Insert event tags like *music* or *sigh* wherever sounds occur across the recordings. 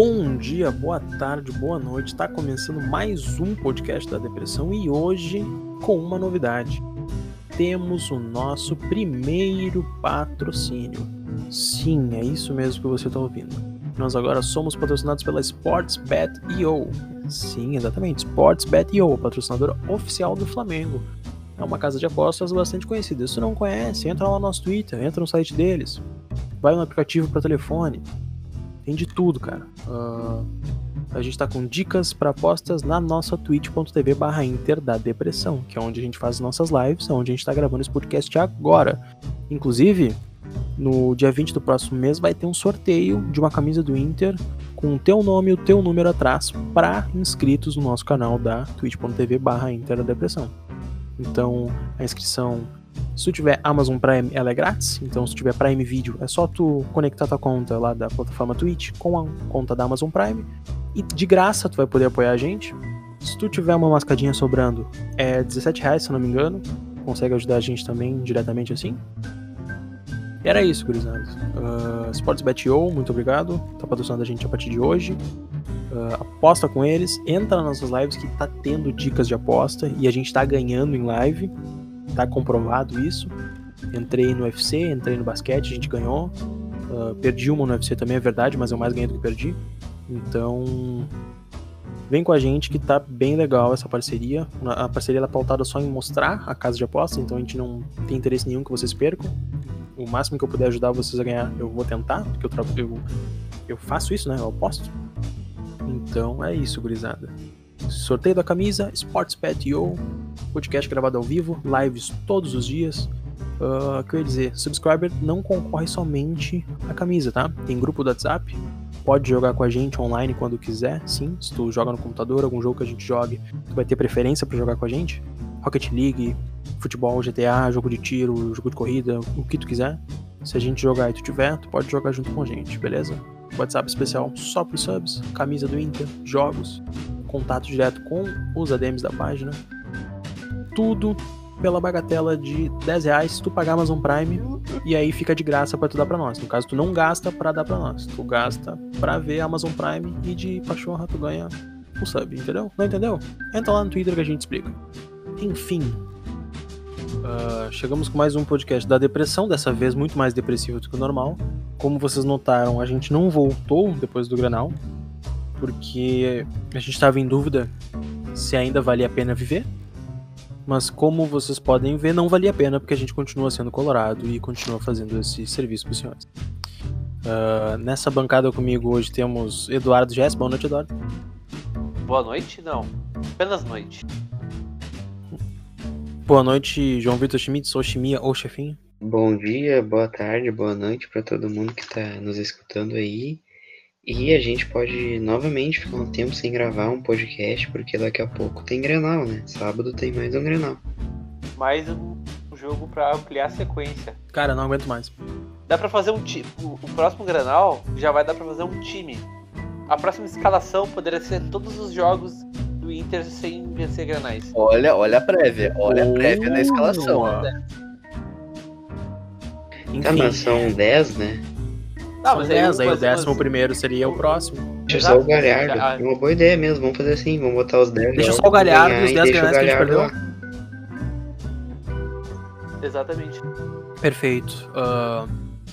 Bom dia, boa tarde, boa noite. Está começando mais um podcast da depressão e hoje com uma novidade. Temos o nosso primeiro patrocínio. Sim, é isso mesmo que você está ouvindo. Nós agora somos patrocinados pela SportsBet.io. Sim, exatamente, SportsBet.io, patrocinadora oficial do Flamengo. É uma casa de apostas bastante conhecida. Se não conhece, entra lá no nosso Twitter, entra no site deles, vai no aplicativo para telefone, tem de tudo, cara. Uh, a gente tá com dicas para apostas na nossa twitch.tv barra Inter da Depressão, que é onde a gente faz nossas lives, é onde a gente tá gravando esse podcast agora. Inclusive, no dia 20 do próximo mês vai ter um sorteio de uma camisa do Inter com o teu nome e o teu número atrás para inscritos no nosso canal da twitch.tv barra Inter da Depressão. Então, a inscrição se tu tiver Amazon Prime, ela é grátis. Então, se tu tiver Prime Video, é só tu conectar tua conta lá da plataforma Twitch com a conta da Amazon Prime. E de graça tu vai poder apoiar a gente. Se tu tiver uma mascadinha sobrando, é 17 reais, se eu não me engano. Consegue ajudar a gente também diretamente assim. E era isso, gurizada. Uh, SportsBet.io, muito obrigado. Tá patrocinando a gente a partir de hoje. Uh, aposta com eles, entra nas nossas lives que tá tendo dicas de aposta e a gente tá ganhando em live tá comprovado isso. Entrei no UFC, entrei no basquete, a gente ganhou. Uh, perdi uma no UFC também, é verdade, mas eu mais ganhei do que perdi. Então, vem com a gente que tá bem legal essa parceria. A parceria é pautada só em mostrar a casa de apostas, então a gente não tem interesse nenhum que vocês percam. O máximo que eu puder ajudar vocês a ganhar, eu vou tentar, porque eu, eu, eu faço isso, né? Eu aposto. Então é isso, gurizada. Sorteio da camisa, SportsPet.io, podcast gravado ao vivo, lives todos os dias. Uh, que eu ia dizer, subscriber não concorre somente à camisa, tá? Tem grupo do WhatsApp, pode jogar com a gente online quando quiser, sim. Se tu joga no computador, algum jogo que a gente jogue, tu vai ter preferência para jogar com a gente. Rocket League, futebol, GTA, jogo de tiro, jogo de corrida, o que tu quiser. Se a gente jogar e tu tiver, tu pode jogar junto com a gente, beleza? WhatsApp especial só para subs, camisa do Inter, jogos, contato direto com os ADMs da página. Tudo pela bagatela de 10 reais tu pagar Amazon Prime e aí fica de graça para tu dar para nós. No caso, tu não gasta para dar para nós, tu gasta para ver Amazon Prime e de pachorra tu ganha o sub, entendeu? Não entendeu? Entra lá no Twitter que a gente explica. Enfim, uh, chegamos com mais um podcast da depressão, dessa vez muito mais depressivo do que o normal. Como vocês notaram, a gente não voltou depois do Granal porque a gente estava em dúvida se ainda valia a pena viver. Mas como vocês podem ver, não valia a pena porque a gente continua sendo colorado e continua fazendo esse serviço para os senhores. Uh, nessa bancada comigo hoje temos Eduardo Jess. Boa noite, Eduardo. Boa noite, não. Apenas noite. Boa noite, João Vitor Schmitz, ou Chimia, ou chefinho. Bom dia, boa tarde, boa noite para todo mundo que está nos escutando aí. E a gente pode novamente ficar um tempo sem gravar um podcast, porque daqui a pouco tem Grenal, né? Sábado tem mais um Grenal. Mais um jogo para ampliar a sequência. Cara, não aguento mais. Dá para fazer um time. O, próximo Grenal já vai dar para fazer um time. A próxima escalação poderia ser todos os jogos do Inter sem vencer granais. Olha, olha a prévia, olha a prévia na escalação. Ó. Enfim. Tá, mas são 10, né? Não, mas 10, aí, o décimo primeiro seria o próximo. Deixa só o Galhardo. É uma boa ideia mesmo. Vamos fazer assim, vamos botar os 10. Deixa só o Galhardo e os 10 ganhar que a gente perdeu. Lá. Exatamente. Perfeito. Uh,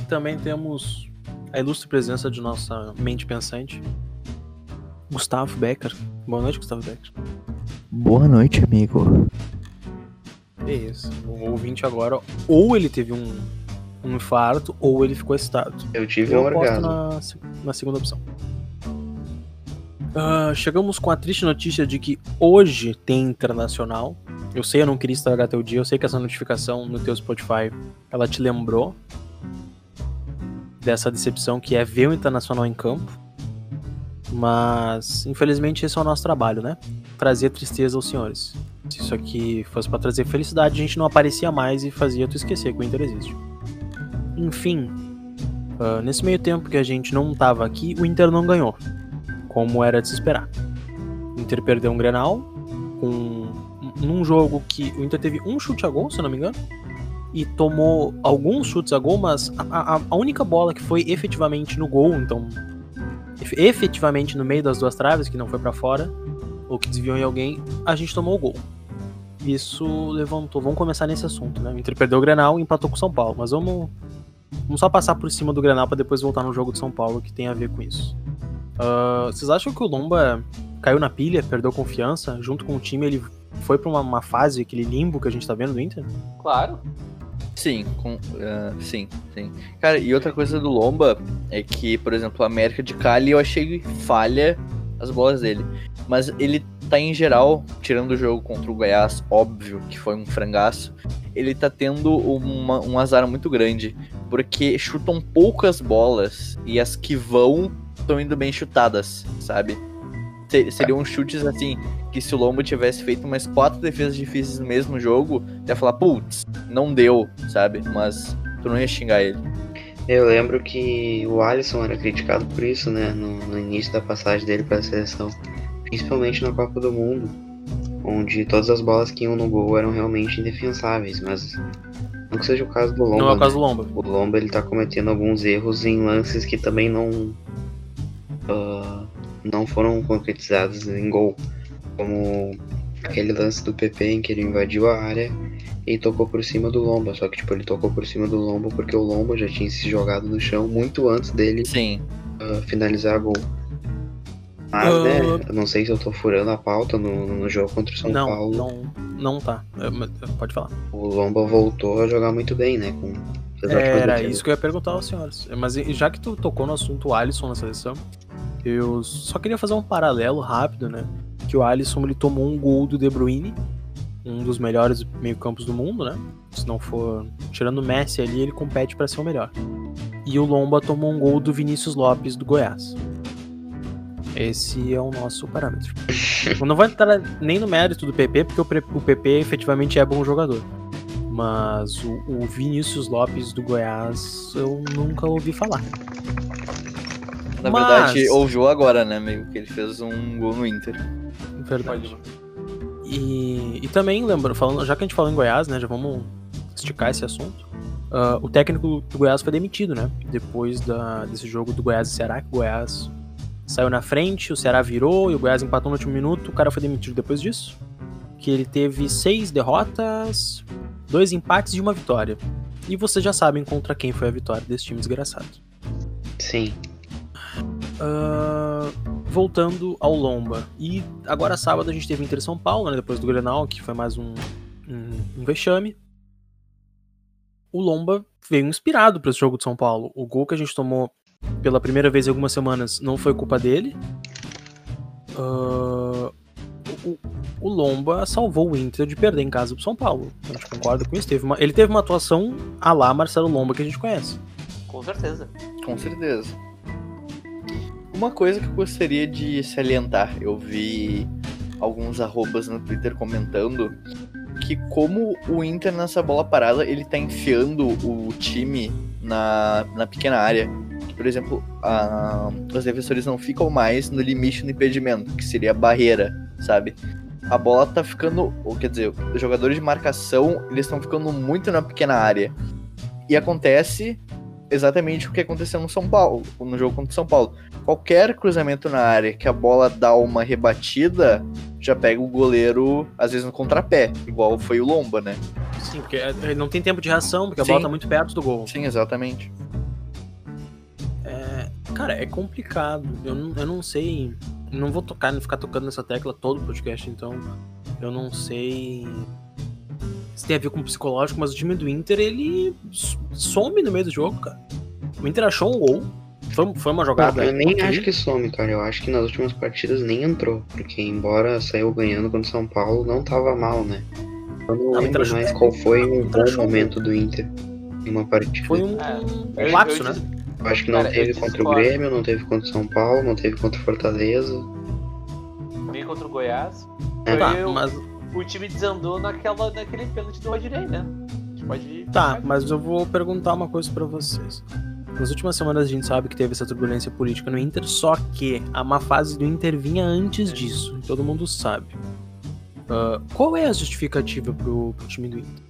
também temos a ilustre presença de nossa mente pensante, Gustavo Becker. Boa noite, Gustavo Becker. Boa noite, amigo. É isso. O ouvinte agora, ou ele teve um um infarto ou ele ficou excitado. Eu tive Eu um orgasmo. Na, na segunda opção. Uh, chegamos com a triste notícia de que hoje tem internacional. Eu sei, eu não queria estragar teu dia. Eu sei que essa notificação no teu Spotify ela te lembrou dessa decepção que é ver o internacional em campo. Mas, infelizmente, esse é o nosso trabalho, né? Trazer tristeza aos senhores. Se isso aqui fosse para trazer felicidade, a gente não aparecia mais e fazia tu esquecer que o Inter existe. Enfim, uh, nesse meio tempo que a gente não estava aqui, o Inter não ganhou, como era de se esperar. O Inter perdeu um Grenal, com, num jogo que o Inter teve um chute a gol, se eu não me engano, e tomou alguns chutes a gol, mas a, a, a única bola que foi efetivamente no gol, então ef- efetivamente no meio das duas traves, que não foi pra fora, ou que desviou em alguém, a gente tomou o gol. Isso levantou. Vamos começar nesse assunto, né? O Inter perdeu o Grenal e empatou com o São Paulo, mas vamos, vamos só passar por cima do Grenal pra depois voltar no jogo de São Paulo, que tem a ver com isso. Ah, vocês acham que o Lomba caiu na pilha, perdeu confiança? Junto com o time, ele foi pra uma, uma fase, aquele limbo que a gente tá vendo do Inter? Claro. Sim, com, ah, sim, sim. Cara, e outra coisa do Lomba é que, por exemplo, a América de Cali eu achei falha as bolas dele. Mas ele tá em geral, tirando o jogo contra o Goiás, óbvio que foi um frangaço, ele tá tendo uma- um azar muito grande. Porque chutam poucas bolas e as que vão estão indo bem chutadas, sabe? Se- Seriam chutes assim, que se o Lombo tivesse feito umas quatro defesas difíceis no mesmo jogo, ia falar, putz, não deu, sabe? Mas tu não ia xingar ele. Eu lembro que o Alisson era criticado por isso, né? No, no início da passagem dele para a seleção. Principalmente na Copa do Mundo, onde todas as bolas que iam no gol eram realmente indefensáveis, mas não que seja o caso do Lomba. não é o né? caso do Lomba. O Lomba ele tá cometendo alguns erros em lances que também não ah, não foram concretizados em gol, como aquele lance do PP em que ele invadiu a área e tocou por cima do Lomba, só que tipo ele tocou por cima do Lomba porque o Lomba já tinha se jogado no chão muito antes dele Sim. ah, finalizar a gol. Mas, Ah. né, eu não sei se eu tô furando a pauta no, no jogo contra o São Não, Paulo. não, não tá. Pode falar. O Lomba voltou a jogar muito bem, né? Com, Era isso que eu ia perguntar aos senhores. Mas já que tu tocou no assunto Alisson na seleção, eu só queria fazer um paralelo rápido, né? Que o Alisson ele tomou um gol do De Bruyne, um dos melhores meio-campos do mundo, né? Se não for tirando o Messi ali, ele compete pra ser o melhor. E o Lomba tomou um gol do Vinícius Lopes do Goiás. Esse é o nosso parâmetro. Eu não vou entrar nem no mérito do PP, porque o, PP efetivamente é bom jogador. Mas o, o Vinícius Lopes do Goiás eu nunca ouvi falar. Na Mas- verdade, ouviu agora, né, meio que ele fez um gol no Inter. Verdade. E, e também, lembra, falando, já que a gente falou em Goiás, né? Já vamos esticar esse assunto. Ah, o técnico do Goiás foi demitido, né? Depois da, desse jogo do Goiás e Ceará, que o Goiás saiu na frente, o Ceará virou e o Goiás empatou no último minuto, o cara foi demitido depois disso. Que ele teve seis derrotas, dois empates e uma vitória. E vocês já sabem contra quem foi a vitória desse time desgraçado. Sim. Ah, voltando ao Lomba. E agora sábado a gente teve Inter São Paulo, né, depois do Grenal, que foi mais um, um, um vexame. O Lomba veio inspirado para esse jogo de São Paulo. O gol que a gente tomou pela primeira vez em algumas semanas não foi culpa dele. Ah, o, o Lomba salvou o Inter de perder em casa pro São Paulo. A gente concorda com isso. Teve uma- ele teve uma atuação a lá Marcelo Lomba que a gente conhece. Com certeza. Com certeza. Uma coisa que eu gostaria de salientar, eu vi alguns arrobas no Twitter comentando que como o Inter nessa bola parada, ele tá enfiando o time na, na pequena área. Por exemplo, a- os defensores não ficam mais no limite do impedimento, que seria a barreira, sabe? A bola tá ficando, ou quer dizer, os jogadores de marcação, eles estão ficando muito na pequena área. E acontece exatamente o que aconteceu no São Paulo, no jogo contra o São Paulo. Qualquer cruzamento na área que a bola dá uma rebatida, já pega o goleiro, às vezes no contrapé, igual foi o Lomba, né? Sim, porque é, não tem tempo de reação, porque a Sim. bola tá muito perto do gol. Sim, exatamente. Cara, é complicado. Eu não, eu não sei. Não vou tocar, não ficar tocando nessa tecla todo o podcast, então. Eu não sei se tem a ver com o psicológico, mas o time do Inter, ele some no meio do jogo, cara. O Inter achou um gol. Foi, foi uma jogada. eu nem acho que some, cara. Eu acho que nas últimas partidas nem entrou. Porque embora saiu ganhando contra o São Paulo, não tava mal, né? Eu não Não, lembro Inter mais achou- qual foi um Inter bom momento do Inter em uma partida. Foi um, É, um eu- lapso, eu né? Eu acho que não Cara, eu teve contra o. Grêmio, não teve contra o São Paulo, não teve contra o Fortaleza. Nem contra o Goiás. É. Tá, o- mas, O time desandou naquela, naquele pênalti do Rodinei, né? A gente pode. tá, mas eu vou perguntar uma coisa pra vocês. Nas últimas semanas a gente sabe que teve essa turbulência política no Inter, só que a má fase do Inter vinha antes disso, todo mundo sabe. Ah, qual é a justificativa pro, pro time do Inter?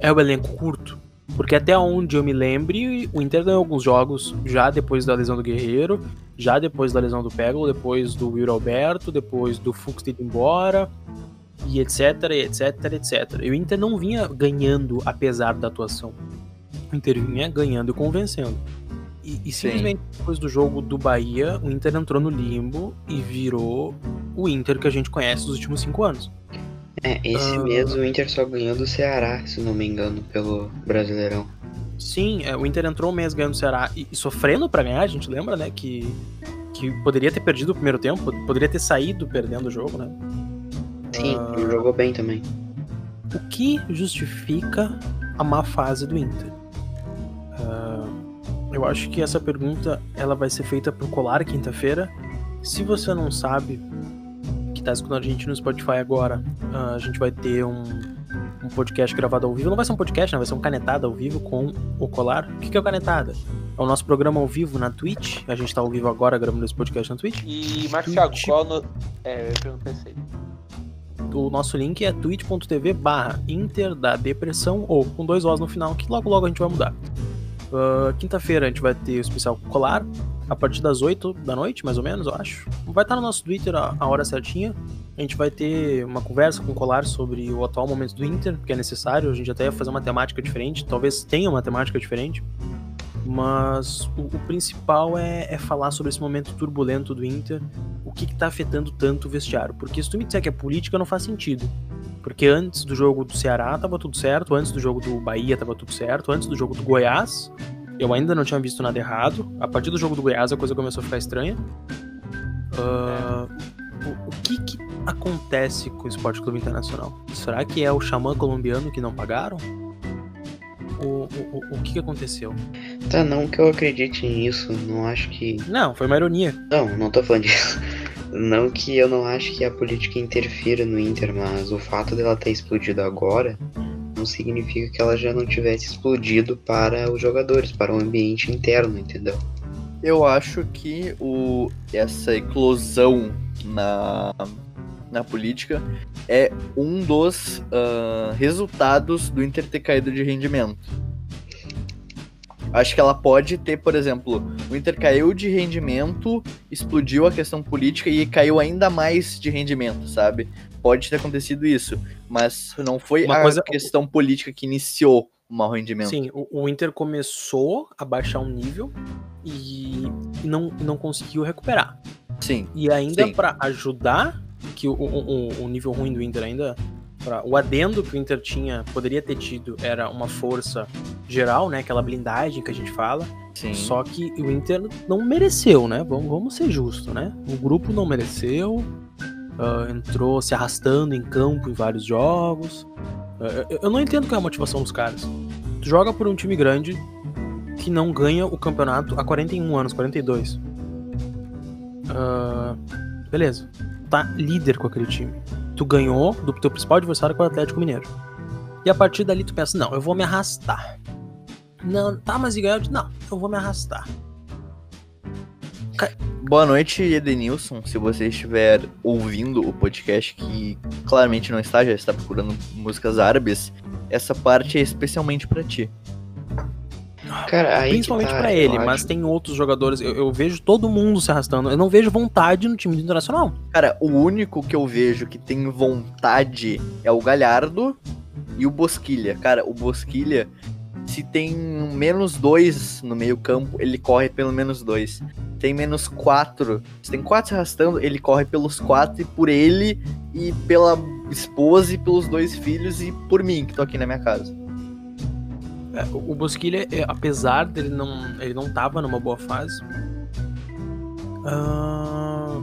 É o elenco curto? Porque até onde eu me lembre, o Inter ganhou alguns jogos já depois da lesão do Guerreiro, já depois da lesão do Pego, depois do Will Alberto, depois do Fux ter ido embora, e etc, etc, etc. E o Inter não vinha ganhando apesar da atuação. O Inter vinha ganhando e convencendo. E, e simplesmente depois do jogo do Bahia, o Inter entrou no limbo e virou o Inter que a gente conhece nos últimos cinco anos. É, esse Ah. mês o Inter só ganhou do Ceará, se não me engano, pelo Brasileirão. Sim, é, o Inter entrou um mês ganhando o Ceará e, e sofrendo pra ganhar, a gente lembra, né? Que, que poderia ter perdido o primeiro tempo, poderia ter saído perdendo o jogo, né? Sim, ele jogou bem também. O que justifica a má fase do Inter? Ah, eu acho que essa pergunta ela vai ser feita pro Colar quinta-feira. Se você não sabe, que tá escutando a gente no Spotify agora, ah, a gente vai ter um, um podcast gravado ao vivo. Não vai ser um podcast, né? Vai ser um canetada ao vivo com o Colar. O que, que é o canetada? É o nosso programa ao vivo na Twitch. A gente tá ao vivo agora gravando esse podcast na Twitch. E, Marcos Thiago, qual no... É, eu isso aí. O nosso link é twitch.tv barra Inter da Depressão ou com dois Os no final, que logo logo a gente vai mudar. Ah, Quinta-feira a gente vai ter o especial Colar, a partir das 8 da noite, mais ou menos, eu acho. Vai estar no nosso Twitter a, a hora certinha. A gente vai ter uma conversa com o Colar sobre o atual momento do Inter, que é necessário. A gente até ia fazer uma temática diferente, talvez tenha uma temática diferente. Mas o, o principal é, é falar sobre esse momento turbulento do Inter, o que, que tá afetando tanto o vestiário. Porque se tu me disser que é política, não faz sentido. Porque antes do jogo do Ceará tava tudo certo, antes do jogo do Bahia tava tudo certo, antes do jogo do Goiás, eu ainda não tinha visto nada errado. A partir do jogo do Goiás a coisa começou a ficar estranha. Ah, o, o que que acontece com o Esporte Clube Internacional? Será que é o xamã colombiano que não pagaram? O, o, o, que aconteceu? Tá, não que eu acredite nisso, não acho que. Não, foi uma ironia. Não, não tô falando disso. Não que eu não acho que a política interfira no Inter, mas o fato dela ter explodido agora não significa que ela já não tivesse explodido para os jogadores, para o ambiente interno, entendeu? Eu acho que o, essa eclosão na, na política é um dos ah, resultados do Inter ter caído de rendimento. Acho que ela pode ter, por exemplo, o Inter caiu de rendimento, explodiu a questão política e caiu ainda mais de rendimento, sabe? Pode ter acontecido isso, mas não foi Uma a coisa- questão política que iniciou o mau rendimento. Sim, o, o Inter começou a baixar um nível e não, não conseguiu recuperar. Sim. E ainda pra ajudar que o, o- o nível ruim do Inter ainda. Pra- o adendo que o Inter tinha, poderia ter tido, era uma força geral, né? Aquela blindagem que a gente fala. Sim. Só que o Inter não mereceu, né? Vamos, vamos ser justos, né? O grupo não mereceu. ah, entrou se arrastando em campo em vários jogos. Ah, eu, eu não entendo qual é a motivação dos caras. Tu joga por um time grande que não ganha o campeonato há 41 anos, 42. Ah, beleza. Tá líder com aquele time. Tu ganhou do teu principal adversário é o Atlético Mineiro. E a partir dali tu pensa, não, eu vou me arrastar. Não, tá, mas e ganhou? Não, eu vou me arrastar. Boa noite, Edenilson. Se você estiver ouvindo o podcast, que claramente não está, já está procurando músicas árabes, essa parte é especialmente pra ti. Cara, Principalmente tá, pra eu ele, acho- mas tem outros jogadores. Eu, eu vejo todo mundo se arrastando. Eu não vejo vontade no time do Internacional. Cara, o único que eu vejo que tem vontade é o Galhardo e o Bosquilha. Cara, o Bosquilha, se tem menos dois no meio-campo, ele corre pelo menos dois. Tem menos quatro. Se tem quatro se arrastando, ele corre pelos quatro e por ele e pela esposa e pelos dois filhos e por mim, que tô aqui na minha casa. É, o o Bosquilha, é, apesar dele não. Ele não tava numa boa fase. ah,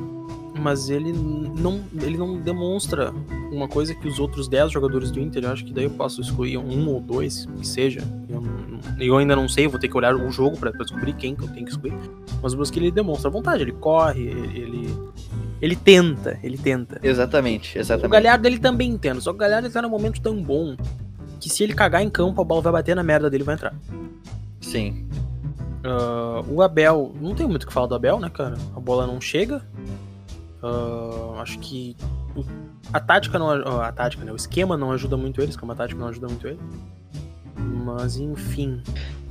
mas ele não, ele não demonstra uma coisa que os outros 10 jogadores do Inter, eu acho que daí eu posso excluir um ou dois, que seja. Eu, eu ainda não sei, vou ter que olhar o jogo pra descobrir quem que eu tenho que excluir. Mas o Bosquilha ele demonstra vontade, ele corre, ele. Ele, ele tenta, ele tenta. Exatamente, O exatamente. Galhardo ele também tenta, só que o Galhardo ele tá num momento tão bom que se ele cagar em campo, a bola vai bater na merda dele e vai entrar. Sim. Ah, o Abel, não tem muito o que falar do Abel, né, cara? A bola não chega. Ah, acho que o- a tática não a tática, né? O esquema não ajuda muito eles, como a tática não ajuda muito ele. Mas enfim.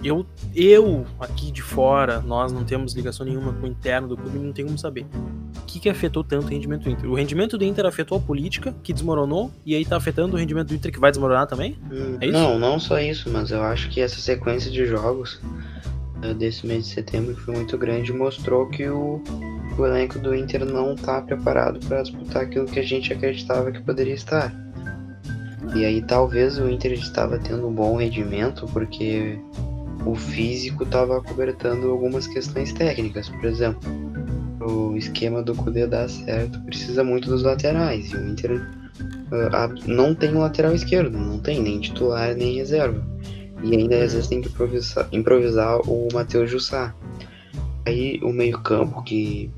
Eu, eu aqui de fora, nós não temos ligação nenhuma com o interno do clube, não tem como saber. O que, que afetou tanto o rendimento do Inter? O rendimento do Inter afetou a política, que desmoronou, e aí tá afetando o rendimento do Inter, que vai desmoronar também? É isso? Não, não só isso, mas eu acho que essa sequência de jogos eh, desse mês de setembro que foi muito grande mostrou que o, o elenco do Inter não tá preparado para disputar aquilo que a gente acreditava que poderia estar. E aí talvez o Inter estava tendo um bom rendimento porque o físico estava cobertando algumas questões técnicas. Por exemplo, o esquema do Kudê dar certo precisa muito dos laterais. E o Inter uh, não tem um lateral esquerdo, não tem nem titular nem reserva. E ainda às vezes tem que improvisar, improvisar o Matheus Jussá. Aí o meio-campo, que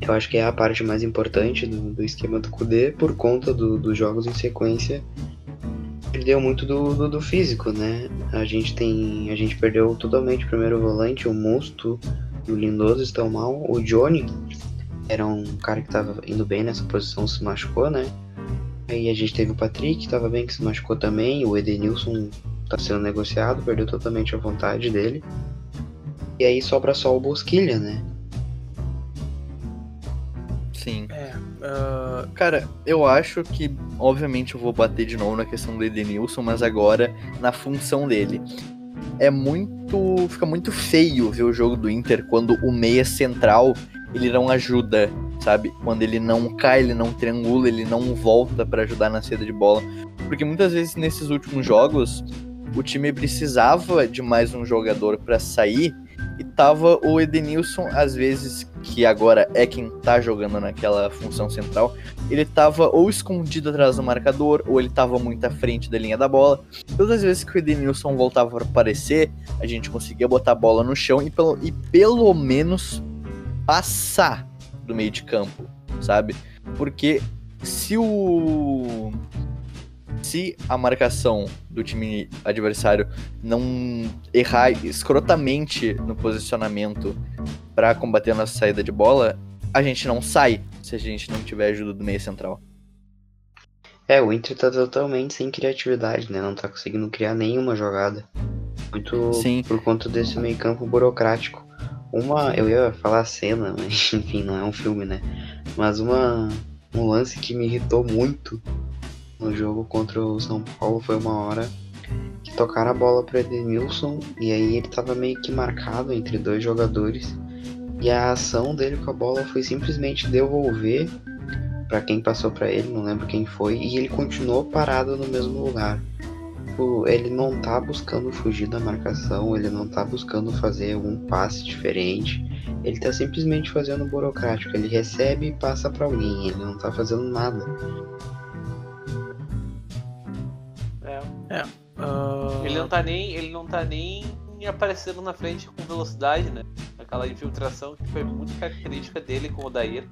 eu acho que é a parte mais importante do, do esquema do Kudê, por conta do, dos jogos em sequência, perdeu muito do, do, do, físico, né? A gente tem. A gente perdeu totalmente o primeiro volante, o Musto o Lindoso estão mal. O Johnny era um cara que estava indo bem nessa posição, se machucou, né? Aí a gente teve o Patrick, que estava bem, que se machucou também. O Edenilson está sendo negociado, perdeu totalmente a vontade dele. E aí sobra só o Bosquilha, né? Sim. É, uh, cara, eu acho que, obviamente, eu vou bater de novo na questão do Edenilson, mas agora na função dele. É muito. Fica muito feio ver o jogo do Inter quando o meia central ele não ajuda, sabe? Quando ele não cai, ele não triangula, ele não volta para ajudar na saída de bola. Porque muitas vezes nesses últimos jogos o time precisava de mais um jogador para sair e tava o Edenilson, às vezes, que agora é quem tá jogando naquela função central, ele tava ou escondido atrás do marcador, ou ele tava muito à frente da linha da bola. Todas as vezes que o Edenilson voltava para aparecer, a gente conseguia botar a bola no chão e pelo, e pelo menos passar do meio de campo, sabe? Porque se o se a marcação do time adversário não errar escrotamente no posicionamento para combater a nossa saída de bola, a gente não sai se a gente não tiver ajuda do meio central. É, o Inter tá totalmente sem criatividade, né? Não tá conseguindo criar nenhuma jogada. Muito Sim. por conta desse meio campo burocrático. Uma, eu ia falar cena, *laughs* mas enfim, não é um filme, né? Mas uma um lance que me irritou muito no jogo contra o São Paulo foi uma hora que tocaram a bola para Edenilson e aí ele estava meio que marcado entre dois jogadores e a ação dele com a bola foi simplesmente devolver para quem passou para ele, não lembro quem foi, e ele continuou parado no mesmo lugar. Tipo, ele não tá buscando fugir da marcação, ele não tá buscando fazer algum passe diferente. Ele tá simplesmente fazendo burocrático, ele recebe e passa para alguém, ele não tá fazendo nada. É. Uh... Ele não tá nem. Ele não tá nem aparecendo na frente com velocidade, né? Aquela infiltração que foi muito característica dele com o Dair.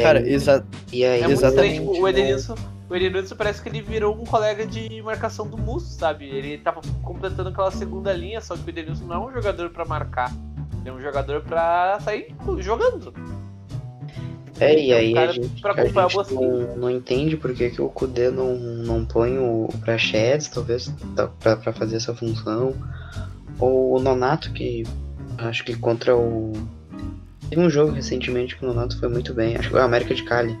Cara, exa e aí, é exatamente. Estranho, tipo, o Edenilson, o Edenilson parece que ele virou um colega de marcação do Musso, sabe? Ele tava completando aquela segunda linha, só que o Edenilson não é um jogador para marcar. Ele é um jogador para sair jogando. É, e aí a gente, a gente não, não, entende por que, que o Kudê não, não põe o Prachedes, talvez, pra, pra fazer essa função. Ou o Nonato, que acho que contra o. Teve um jogo recentemente que o Nonato foi muito bem, acho que foi o América de Cali.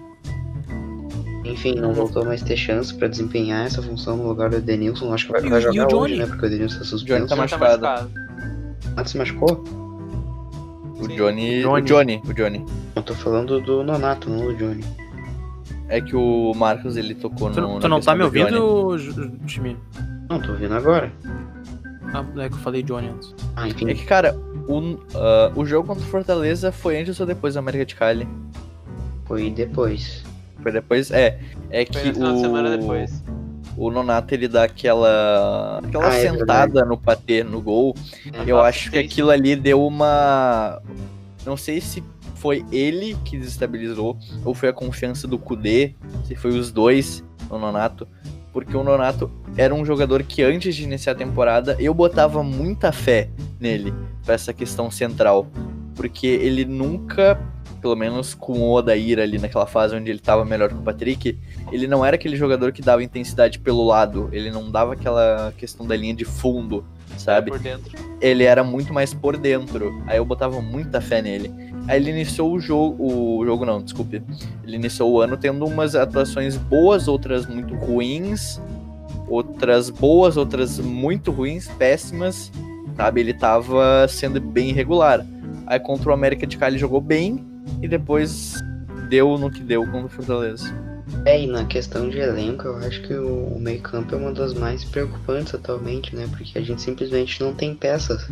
Enfim, não voltou mais ter chance pra desempenhar essa função no lugar do Edenilson. Acho que vai, vai jogar hoje, né? Porque o Edenilson tá suspenso. Johnny tá machucado. Ah, se machucou? O Johnny, Johnny. O Johnny. O Johnny. Eu tô falando do Nonato, não do Johnny. É que o Marcos ele tocou tu, no. Tu não tá me ouvindo, Jimmy? Não, tô ouvindo agora. Ah, é que eu falei Johnny antes. Ah, enfim. É que, cara, o, uh, o jogo contra o Fortaleza foi antes ou depois da América de Cali? Foi depois. Foi depois? É. É que o. semana depois o Nonato ele dá aquela aquela ah, é sentada é no patê no gol. É, eu acho que aquilo ali deu uma não sei se foi ele que desestabilizou ou foi a confiança do Kudê, se foi os dois, o Nonato, porque o Nonato era um jogador que antes de iniciar a temporada eu botava muita fé nele para essa questão central, porque ele nunca pelo menos com o Odair ali naquela fase onde ele estava melhor que o Patrick, ele não era aquele jogador que dava intensidade pelo lado, ele não dava aquela questão da linha de fundo, sabe? Por dentro. Ele era muito mais por dentro. Aí eu botava muita fé nele. Aí ele iniciou o jogo, o jogo não, desculpe. Ele iniciou o ano tendo umas atuações boas, outras muito ruins, outras boas, outras muito ruins, péssimas, sabe? Ele tava sendo bem irregular. Aí contra o América de Cali jogou bem e depois deu no que deu contra o Fortaleza. É, e na questão de elenco, eu acho que o, meio-campo é uma das mais preocupantes atualmente, né? Porque a gente simplesmente não tem peças.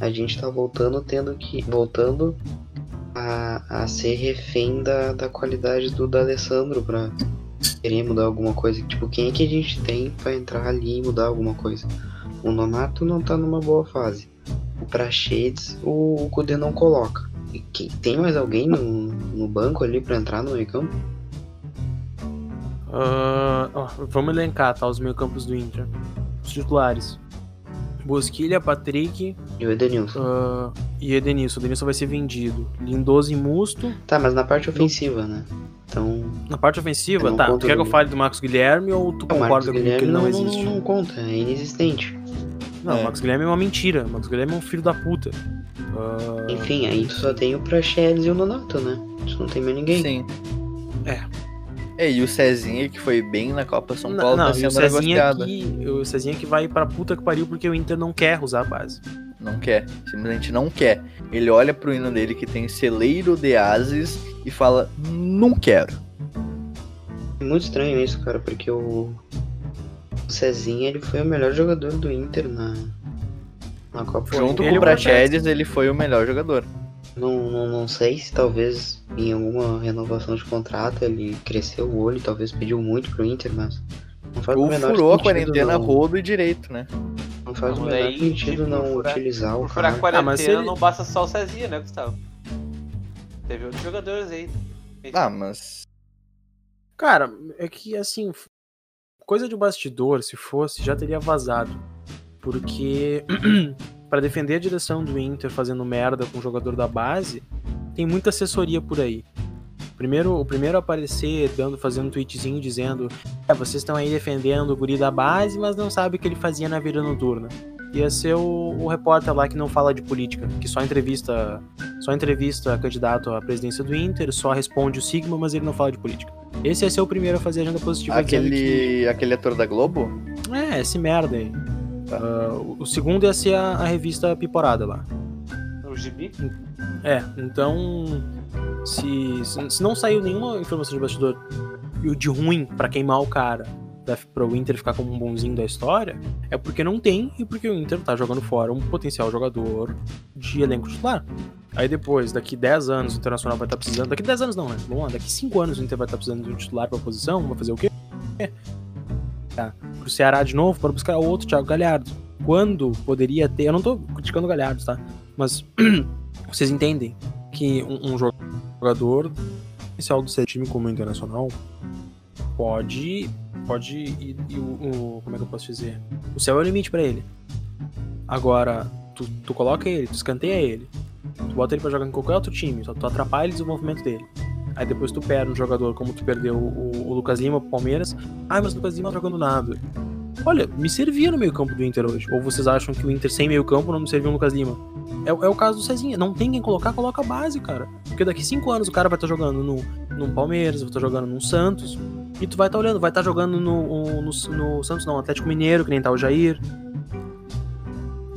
A gente tá voltando tendo que. voltando a, a ser refém da, da qualidade do D'Alessandro pra querer mudar alguma coisa. Tipo, quem é que a gente tem pra entrar ali e mudar alguma coisa? O Nonato não tá numa boa fase. O Prachedes, o, o Kudê não coloca. E tem mais alguém no, no banco ali pra entrar no meio-campo? Ó, vamos elencar, tá? Os meio-campos do Inter. Os titulares. Bosquilha, Patrick E o Edenilson. ah, e Edenilson. O Edenilson vai ser vendido. Lindoso e Musto. Tá, mas na parte ofensiva, né? Então, Na parte ofensiva, não tá. Tu quer que eu fale do Marcos Guilherme ou tu o Marcos concorda comigo que Guilherme ele não, não, existe? não, não conta, é inexistente. Não, É. o Marcos Guilherme é uma mentira. O Marcos Guilherme é um filho da puta. Ah, Enfim, aí tu só tem o Praxedes e o Nonato, né? Tu não tem mais ninguém. Sim. É. É, e o Cezinha, que foi bem na Copa São Paulo, não, tá o sendo Cezinha, negociado. que, o Cezinha que vai pra puta que pariu porque o Inter não quer usar a base. Não quer, simplesmente não quer. Ele olha pro hino dele que tem celeiro de ases e fala, não quero. É muito estranho isso, cara, porque o, o Cezinha ele foi o melhor jogador do Inter na, na Copa. Junto com o o Prachedes, ele foi o melhor jogador. Não, não, não sei se talvez em alguma renovação de contrato ele cresceu o olho, talvez pediu muito pro Inter, mas não faz o Ou menor furou a quarentena não, rodo e direito, né? não faz Não, o menor daí, sentido não furar- utilizar o Por furar a cara. Ah, mas quarentena ele- não basta só o Cezinha, né, Gustavo? Teve outros jogadores aí. Ah, mas. Cara, é que assim, coisa de bastidor, se fosse, já teria vazado. Porque *clears throat* pra defender a direção do Inter fazendo merda com o jogador da base, tem muita assessoria por aí. Primeiro, o primeiro a aparecer dando, fazendo um tweetzinho dizendo: É, vocês estão aí defendendo o guri da base, mas não sabe o que ele fazia na vida noturna. Ia ser o, o repórter lá que não fala de política, que só entrevista, só entrevista candidato à presidência do Inter, só responde o Sigma, mas ele não fala de política. Esse ia ser o primeiro a fazer agenda positiva Aquele, aquele ator da Globo? que- É, esse merda aí. Tá. Ah, o- segundo ia ser a, a revista Piporada lá. O Gibi? É, então. Se, se, não saiu nenhuma informação de bastidor e o de ruim pra queimar o cara, pra, pra o Inter ficar como um bonzinho da história, é porque não tem e porque o Inter tá jogando fora um potencial jogador de elenco titular. Aí depois, daqui 10 anos, o Internacional vai estar precisando. Daqui 10 anos não, né? Vamos lá, daqui 5 anos o Inter vai estar precisando de um titular pra posição. Vai fazer o quê? Tá. Pro Ceará de novo, para buscar outro Thiago Galhardo. Quando poderia ter. Eu não tô criticando o Galhardo, tá? Mas *clears throat* vocês entendem que um, um jogador potencial do seu time como Internacional pode. Pode. E, e o, o- Como é que eu posso dizer? O céu é o limite pra ele. Agora, tu, tu coloca ele, tu escanteia ele, tu bota ele pra jogar em qualquer outro time, só tu atrapalha o desenvolvimento dele. Aí depois tu perde um jogador como tu perdeu o, o Lucas Lima pro Palmeiras. Ah, mas o Lucas Lima não tá jogando nada. Olha, me servia no meio campo do Inter hoje. Ou vocês acham que o Inter sem meio campo não me serviu o Lucas Lima? É, é o caso do Cezinha. Não tem quem colocar, coloca a base, cara. Porque daqui cinco anos o cara vai estar jogando no, no Palmeiras, vai estar jogando no Santos. E tu vai estar olhando, vai estar jogando no, no, no Santos, não, Atlético Mineiro, que nem tá o Jair.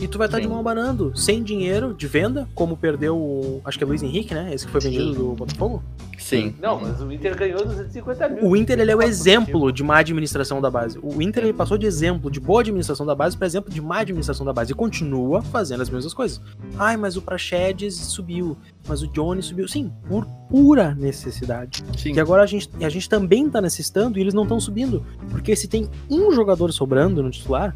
E tu vai estar de Sim. mão abanando, sem dinheiro de venda, como perdeu o. Acho que é Luiz Henrique, né? Esse que foi Sim. vendido do Botafogo. Sim. Não, mas o Inter ganhou 250 mil. O Inter ele é o Tá exemplo de má administração da base. O Inter ele passou de exemplo de boa administração da base para exemplo de má administração da base e continua fazendo as mesmas coisas. Ai, mas o Praxedes subiu, mas o Johnny subiu. Sim, por pura necessidade. Sim. E agora a gente, a gente também tá necessitando e eles não estão subindo. Porque se tem um jogador sobrando no titular,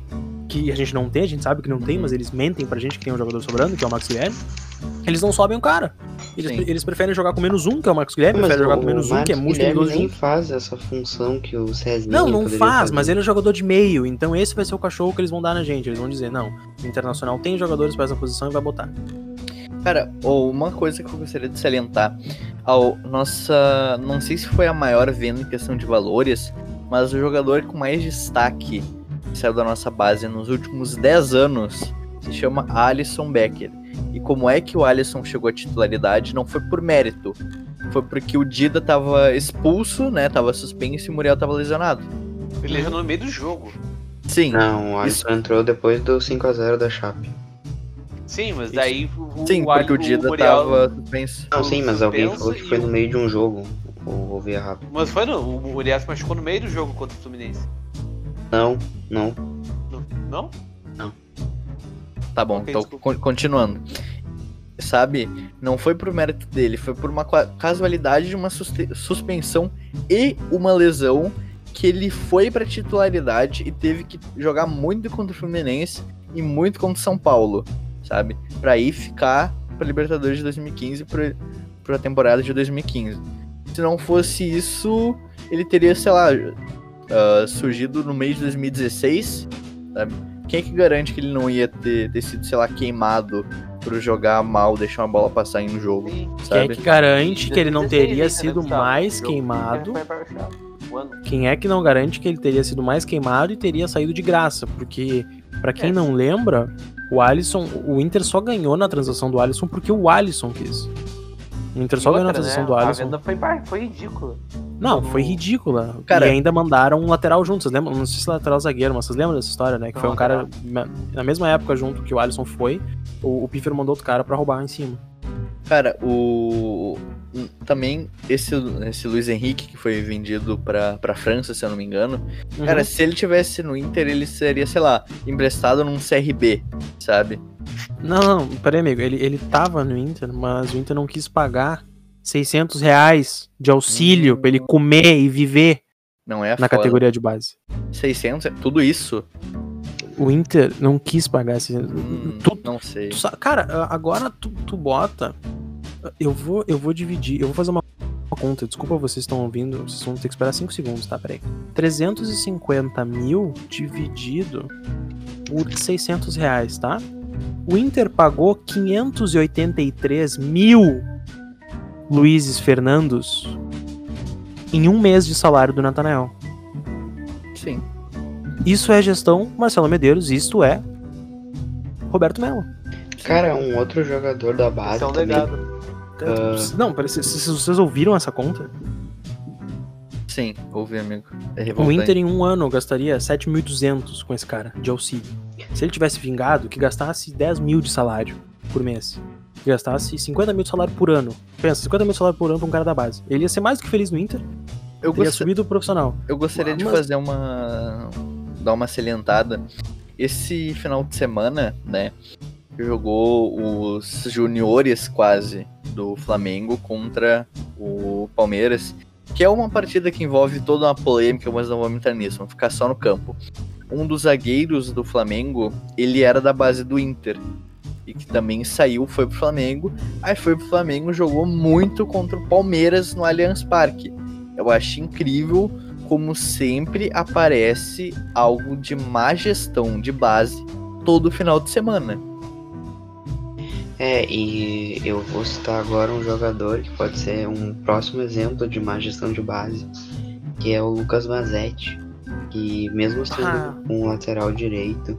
que a gente não tem, a gente sabe que não tem, Uhum. mas eles mentem pra gente que tem um jogador sobrando, que é o Max Guilherme, eles não sobem o cara. Eles, Sim. eles preferem jogar com menos um, que é o Marcos Guilherme, Mas preferem jogar com menos um, que é Musto Guilherme nem junto. faz essa função que o Cezinha Não, não faz, fazer. mas ele é jogador de meio, então esse vai ser o cachorro que eles vão dar na gente. Eles vão dizer, não, o Internacional tem jogadores pra essa posição e vai botar. Cara, ou uma coisa que eu gostaria de salientar. Ao nossa. Não sei se foi a maior venda em questão de valores, mas o jogador com mais destaque que saiu da nossa base nos últimos 10 anos se chama Alisson Becker. E como é que o Alisson chegou à titularidade? Não foi por mérito. Foi porque o Dida tava expulso, né? Tava suspenso e o Muriel tava lesionado. Ele lesionou no meio do jogo. Sim. Não, o Alisson entrou depois do 5x0 da Chape. Sim, mas daí o, Sim, o, porque o Dida Muriel- tava suspenso. Não, sim, mas alguém falou que foi o- no meio de um jogo. Ou ouvi errado. Mas foi no. O Muriel se machucou no meio do jogo contra o Fluminense. Não, não. Não? Não? Tá bom, Ok, então desculpa. con- continuando. Sabe, não foi por mérito dele, foi por uma casualidade de uma suspensão e uma lesão que ele foi pra titularidade e teve que jogar muito contra o Fluminense e muito contra o São Paulo, sabe? Pra aí ficar pra Libertadores de 2015 pra, pra temporada de 2015. Se não fosse isso, ele teria, sei lá, ah, surgido no mês de 2016, sabe? Quem é que garante que ele não ia ter, ter sido, sei lá, queimado por jogar mal, deixar uma bola passar em um jogo, Sim. Quem é sabe? que garante que ele não 16 teria né, sido mais queimado? Quem é que não garante que ele teria sido mais queimado e teria saído de graça? Porque, pra quem não lembra, o Alisson, o Inter só ganhou na transação do Alisson porque o Alisson quis. O Inter só E ganhou na outra, transação né, do A Alisson. venda foi, foi ridícula. Não, foi ridícula. Cara- e ainda mandaram um lateral junto. Vocês lembram? Não sei se é lateral zagueiro, mas vocês lembram dessa história, né? Que foi um cara na- mesma época junto que o Alisson foi. O, o Piffer mandou outro cara pra roubar em cima. Cara, o. Também esse, esse Luiz Henrique, que foi vendido pra, pra França, se eu não me engano. Uhum. Cara, se ele tivesse no Inter, ele seria, sei lá, emprestado num CRB, sabe? Não, não, peraí, amigo. Ele, ele tava no Inter, mas o Inter não quis pagar 600 reais de auxílio Hum. pra ele comer e viver Não é na foda. categoria de base. 600, é tudo isso? O Inter não quis pagar esse. Hum, Tu- não sei. tu cara, agora tu, tu bota. Eu vou, eu vou dividir. Eu vou fazer uma conta. Desculpa vocês estão ouvindo. Vocês vão ter que esperar 5 segundos, tá? Peraí. 350 mil dividido por 600 reais, tá? O Inter pagou 583 mil Luizes Fernandos em um mês de salário do Natanael. Sim. Isso é gestão Marcelo Medeiros, isto é Roberto Melo. Cara, um outro jogador da base Esse é um também. legado. Não, se, se- se vocês ouviram essa conta? Sim, ouvi, amigo. É O. Inter em um ano gastaria 7.200 com esse cara de auxílio. Se ele tivesse vingado, que gastasse 10 mil de salário por mês. Gastasse 50 mil de salário por ano. Pensa, 50 mil de salário por ano pra um cara da base. Ele ia ser mais do que feliz no Inter, eu, teria gost... subido profissional. eu gostaria de Mas- fazer uma. dar uma salientada. Esse final de semana, né? Jogou os juniores quase do Flamengo contra o Palmeiras. Que é uma partida que envolve toda uma polêmica, mas não vamos entrar nisso, vamos ficar só no campo. Um dos zagueiros do Flamengo, ele era da base do Inter. E que também saiu, foi pro Flamengo. Aí foi pro Flamengo, jogou muito contra o Palmeiras no Allianz Parque. Eu acho incrível como sempre aparece algo de má gestão de base todo final de semana. É, e eu vou citar agora um jogador que pode ser um próximo exemplo de má gestão de base, que é o Lucas Mazetti, que mesmo sendo Ah. um lateral direito,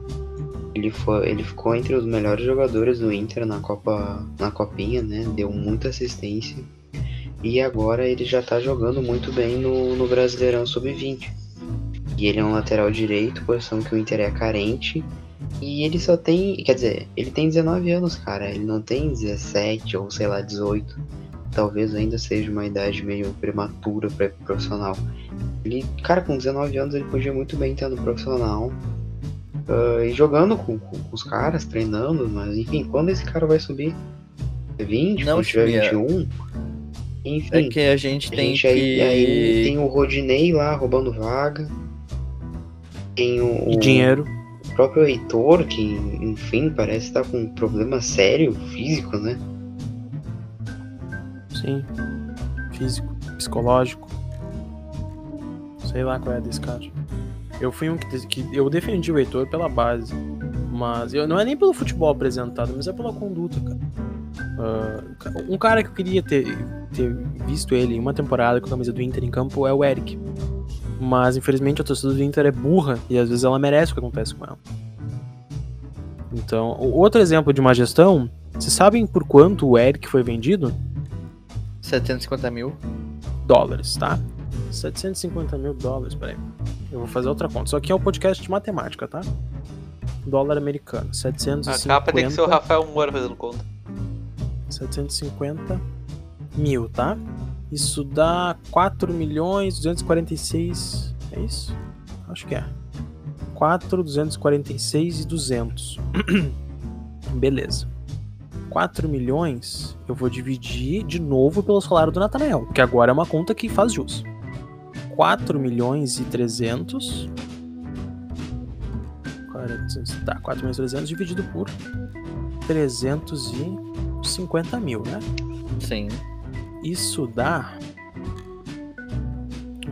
ele, foi, ele ficou entre os melhores jogadores do Inter na Copa, na Copinha, né? Deu muita assistência. E agora ele já tá jogando muito bem no, no Brasileirão Sub-20. E ele é um lateral direito, posição que o Inter é carente. E ele só tem. Quer dizer, ele tem 19 anos, cara. Ele não tem 17 ou sei lá, 18. Talvez ainda seja uma idade meio prematura para profissional. Ele, cara, com 19 anos ele podia muito bem estar no profissional. Ah, e jogando com, com- com os caras, treinando, mas enfim, quando esse cara vai subir? 20? Não, quando tiver Chimia. 21? Enfim. É que a gente A tem gente que. aí, aí tem o Rodinei lá roubando vaga. Tem o, E o dinheiro. próprio Heitor, que enfim parece estar com um problema sério físico, né? Sim. Físico, psicológico. Sei lá qual é desse cara. Eu fui um que, que eu defendi o Heitor pela base. Mas eu, não é nem pelo futebol apresentado, mas é pela conduta, cara. Ah, um cara que eu queria ter, ter visto ele em uma temporada com a camisa do Inter em campo é o Eric. Mas infelizmente a torcida do Inter é burra e às vezes ela merece o que acontece com ela. Então, outro exemplo de má gestão, vocês sabem por quanto o Eric foi vendido? 750 mil. Dólares, tá? 750 mil dólares, peraí. Eu vou fazer outra conta. Isso aqui é um podcast de matemática, tá? Dólar americano, A 750. capa tem que ser o Rafael Moura fazendo conta. 750 mil, tá? Isso dá 4 milhões 246. É isso? Acho que é. 4, 246 e 200. *clears throat* Beleza. 4 milhões eu vou dividir de novo pelo salário do Natanael, que agora é uma conta que faz jus. 4 milhões e 300. 400, tá, 4 milhões e 300 dividido por 350 mil, né? Sim. Isso dá.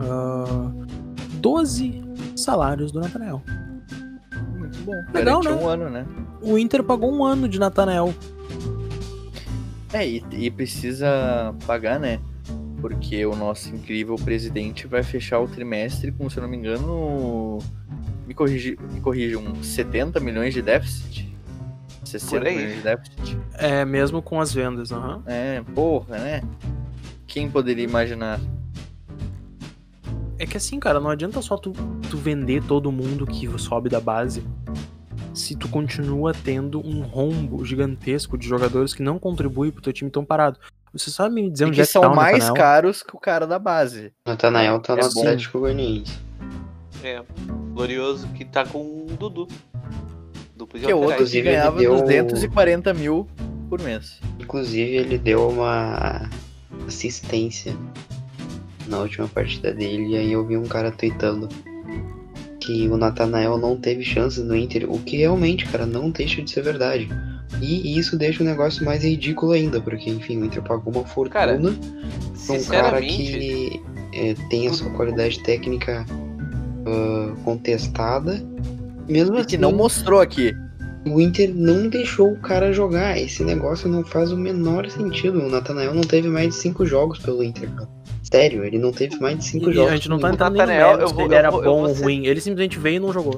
ah, 12 salários do Natanael. Muito bom. Legal, Garantiu né? um ano, né? O Inter pagou um ano de Natanael. É, e, e precisa pagar, né? Porque o nosso incrível presidente vai fechar o trimestre com, se eu não me engano, me corrigi, me corrijam, 70 milhões de déficit? 60 Por aí. milhões de déficit? É, mesmo com as vendas, aham. É, porra, né? Quem poderia imaginar? É que assim, cara, não adianta só tu, tu vender todo mundo que sobe da base se tu continua tendo um rombo gigantesco de jogadores que não contribuem pro teu time tão parado. Você sabe me dizer E onde que é que são tá o mais Natanael? caros que o cara da base. Natanael tá no É bom. Atlético Goianiense. É. Glorioso que tá com o Dudu. Duplo de Que é outro que Inclusive, ele ganhava deu- 240 mil por mês. Inclusive, ele deu uma assistência na última partida dele. E aí eu vi um cara tweetando que o Natanael não teve chances no Inter. O que realmente, cara, não deixa de ser verdade. E isso deixa o negócio mais ridículo ainda, porque, enfim, o Inter pagou uma fortuna Cara, pra um cara que é, tem a sua qualidade técnica ah, contestada. Mesmo E assim, que não mostrou aqui. o Inter não deixou o cara jogar. Esse negócio não faz o menor sentido. O Natanael não teve mais de cinco jogos pelo Inter, cara. Sério, ele não teve mais de cinco E jogos. a gente não tá pelo entrando nem mérito eu vou- ele eu era vou- bom ou ser- ruim. Ele simplesmente veio e não jogou.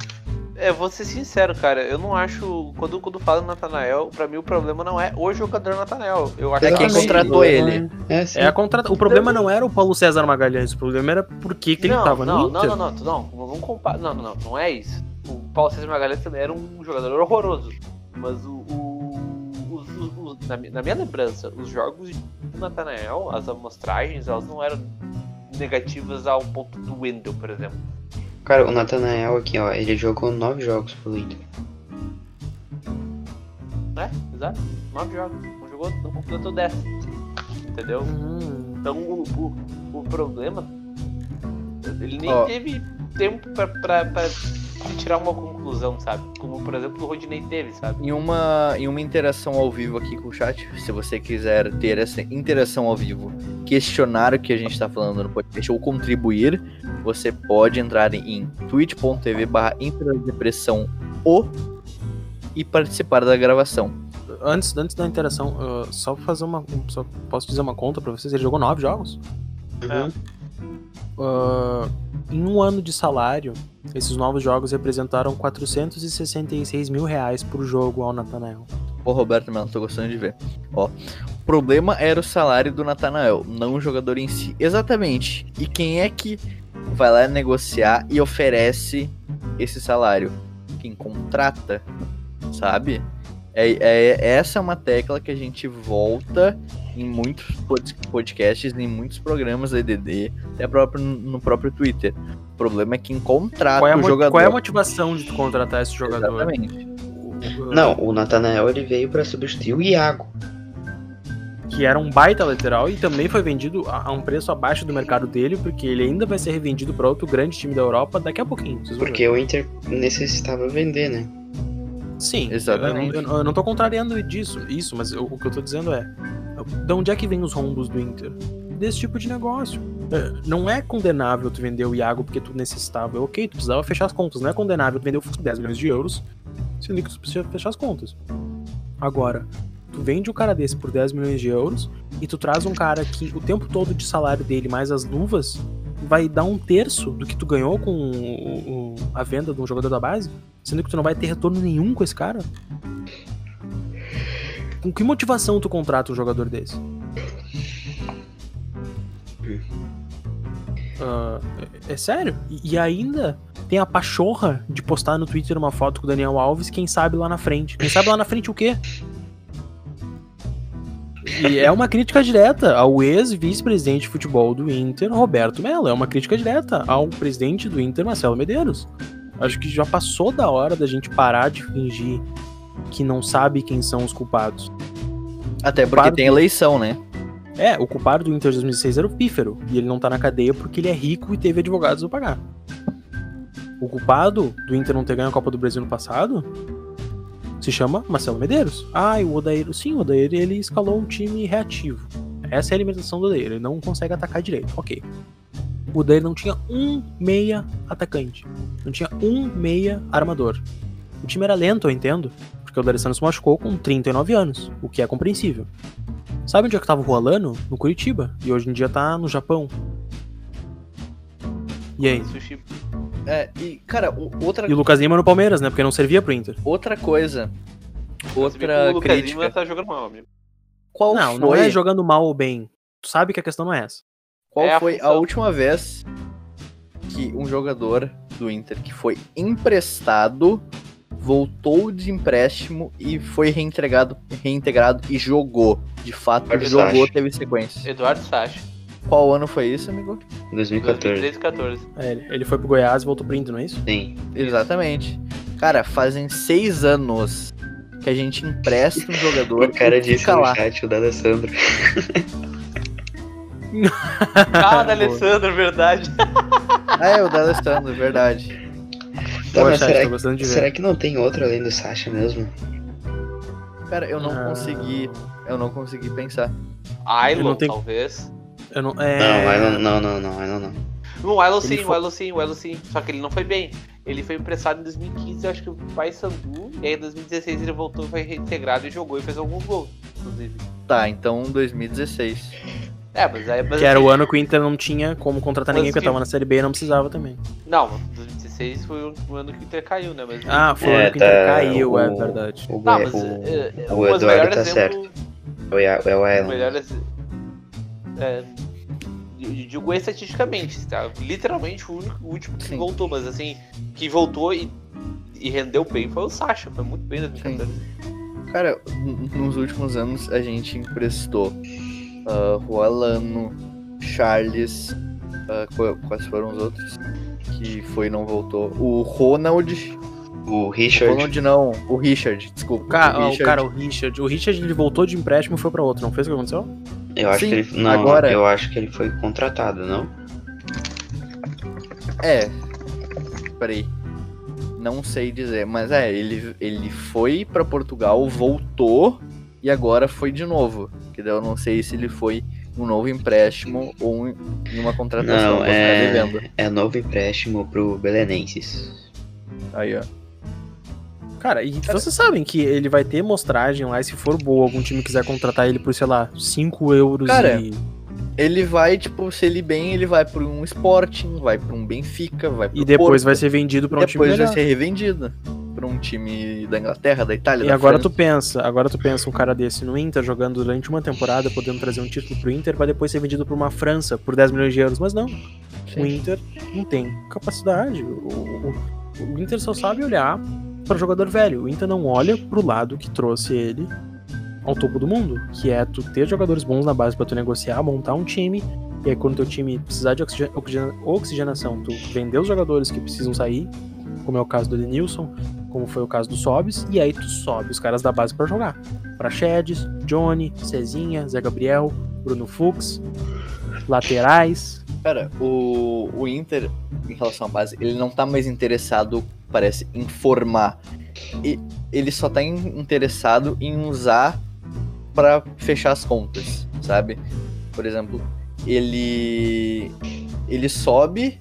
É, vou ser sincero, cara. Eu não acho. Quando, quando falo Natanael, pra mim o problema não é o jogador Natanael. Eu acho É quem que contratou ele. É, sim. É a contrata... O problema não era o Paulo César Magalhães, o problema era por que, que ele não, tava não, no Inter. não, não, não, não, não, vamos comparar. Não, não, não, não é isso. O Paulo César Magalhães também era um jogador horroroso. Mas o. o- os- os- os- na, na minha lembrança, os jogos do Natanael, as amostragens, elas não eram negativas ao ponto do Wendel, por exemplo. Cara, o Natanael aqui, ó, ele jogou nove jogos pelo Inter. Né? Exato. Nove jogos. Não jogou, não completou 10. Entendeu? Hum, Então o, o, o problema. Ele nem Ó. teve tempo pra, pra, pra tirar uma conclusão, sabe? Como por exemplo o Rodinei teve, sabe? Em uma, em uma interação ao vivo aqui com o chat, se você quiser ter essa interação ao vivo, questionar o que a gente tá falando no podcast ou contribuir, você pode entrar em twitch.tv barra Depressão o e participar da gravação. antes, antes da interação, ah, só fazer uma. Só posso dizer uma conta pra vocês? Ele jogou nove jogos? Uhum. Ah, em um ano de salário, esses novos jogos representaram 466 mil reais por jogo ao Natanael. Ô Roberto, mano, tô gostando de ver. Ó, o problema era o salário do Natanael, não o jogador em si. Exatamente. E quem é que vai lá negociar e oferece esse salário? Quem contrata, sabe? É, é- essa é uma tecla que a gente volta em muitos pod- podcasts, em muitos programas da EDD, até próprio, no próprio Twitter. O problema é quem contrata Qual é, a o jogador. qual é a motivação de tu contratar esse jogador? Exatamente. O- Não, o Natanael ele veio pra substituir o Iago. Que era um baita lateral e também foi vendido a, um preço abaixo do mercado dele, porque ele ainda vai ser revendido para outro grande time da Europa daqui a pouquinho. Porque o Inter necessitava vender, né? Sim, Exatamente. Eu, eu- eu não tô contrariando disso, isso, mas eu- o que eu tô dizendo é: de onde é que vem os rombos do Inter? Desse tipo de negócio. É, Não é condenável tu vender o Iago porque tu necessitava. É ok, tu precisava fechar as contas. Não é condenável tu vender o Fusco por 10 milhões de euros, sendo que tu precisa fechar as contas. Agora, tu tu vende um cara desse por 10 milhões de euros e tu traz um cara que o tempo todo de salário dele mais as luvas vai dar um terço do que tu ganhou com o- o- a venda de um jogador da base, sendo que tu não vai ter retorno nenhum com esse cara? Com que motivação tu contrata um jogador desse? É, é sério? E, e ainda tem a pachorra de postar no Twitter uma foto com o Daniel Alves, quem sabe lá na frente. Quem sabe lá na frente o quê? E é uma crítica direta ao ex-vice-presidente de futebol do Inter, Roberto Mello. É uma crítica direta ao presidente do Inter, Marcelo Medeiros. Acho que já passou da hora da gente parar de fingir que não sabe quem são os culpados. Até porque tem eleição, né? É, o culpado do Inter de 2006 era o Pífero, e ele não tá na cadeia porque ele é rico e teve advogados a pagar. O culpado do Inter não ter ganho a Copa do Brasil no passado se chama Marcelo Medeiros. Ah, o Odair, sim, o Odair ele escalou um time reativo. Essa é a limitação do Odair, ele não consegue atacar direito, ok. O Odair não tinha um meia atacante, não tinha um meia armador. O time era lento, eu entendo, porque o D'Alessandro se machucou com 39 anos, o que é compreensível. Sabe onde é que tava o Rolando? No Curitiba. E hoje em dia tá no Japão. E aí? É, e, cara, o- outra, E o Lucas Lima no Palmeiras, né? Porque não servia pro Inter. outra coisa. Outra o Lucas Lima crítica. tá jogando mal, amigo. Qual não, foi, não é jogando mal ou bem. Tu sabe que a questão não é essa. qual é a foi a função. última vez que um jogador do Inter que foi emprestado voltou de empréstimo e foi reintegrado, reintegrado e jogou. De fato, Eduardo jogou, Sacha. teve sequência. Eduardo Sacha. Qual ano foi isso, amigo? 2014. 2013 14. É, ele- foi pro Goiás e voltou pro Inter, não é isso? Sim. Exatamente. Cara, fazem seis anos que a gente empresta um jogador *laughs* O cara disse fica no lá. chat, o da Alessandro. *laughs* Ah, da Alessandro, verdade. Ah, é, o D'Alessandro, verdade. Tá, chat, será, tô gostando de ver. será que não tem outro além do Sasha mesmo? Cara, eu não Ah. consegui. Eu não consegui pensar. Ailon, não tenho- talvez. Eu não, Não, é... Ailon- não, não, não, Ailon não. No Ailon Ele sim, foi- o Ailon sim, o Ailon sim. Só que ele não foi bem. Ele foi emprestado em 2015, eu acho que o Pai Sandu. E aí em 2016 ele voltou, foi reintegrado e jogou e fez alguns gols, inclusive. Tá, então 2016. É, mas aí. Mas Que era assim, o ano que o Inter não tinha como contratar Mas ninguém, porque que- tava na Série B e não precisava também. Não, 2016 foi o- o ano que o Inter caiu, né? Mas, Ah, foi o É, ano que o Inter tá, caiu, é o- verdade. O, Goi- mas o, é, é, o Eduardo tá exemplo- certo. É o, é o O Ailon. melhor é, eu digo estatisticamente, tá? Literalmente o, único, o último que Sim. voltou, mas assim, que voltou e, e rendeu bem foi o Sacha, foi muito bem na. Cara, nos últimos anos a gente emprestou ah, o Alano, Charles. ah, qu- quais foram os outros? Que foi e não voltou. O Ronald. O O Richard. Ronald não, o Richard, desculpa. O cara, o o, Richard. cara, o Richard. O Richard ele voltou de empréstimo e foi pra outro, não fez o que aconteceu? Eu acho Sim, que ele. Não, agora- eu acho que ele foi contratado, não? É. Peraí. Não sei dizer, mas é, ele, ele foi pra Portugal, voltou e agora foi de novo. Que daí eu não sei se ele foi um novo empréstimo ou um- uma contratação. Não, é, é novo empréstimo pro Belenenses. Aí, ó. Cara, e vocês sabem que ele vai ter mostragem lá, e se for boa, algum time quiser contratar ele por, sei lá, 5 euros Cara, e, Ele vai, tipo, se ele bem, ele vai pra um Sporting, vai pra um Benfica, vai pro e depois Porto, vai ser vendido pra um time depois vai ser revendido pra um time da Inglaterra, da Itália, E da agora tu França. pensa, agora tu pensa um cara desse no Inter jogando durante uma temporada, podendo trazer um título pro Inter, pra depois ser vendido pra uma França por 10 milhões de euros, mas não. O Sim. Inter não tem capacidade. O, o- o Inter só sabe olhar para jogador velho. O Inter não olha pro lado que trouxe ele ao topo do mundo, que é tu ter jogadores bons na base para tu negociar, montar um time, e aí quando teu time precisar de oxigen- oxigena- oxigenação, tu vender os jogadores que precisam sair, como é o caso do Edenilson, como foi o caso do Sobs, e aí tu sobe os caras da base para jogar. Praxedes, Johnny, Cezinha, Zé Gabriel, Bruno Fux, laterais, Cara, o, o Inter, em relação à base, ele não tá mais interessado, parece, em formar. E ele só tá in- interessado em usar pra fechar as contas, sabe? Por exemplo, ele ele sobe,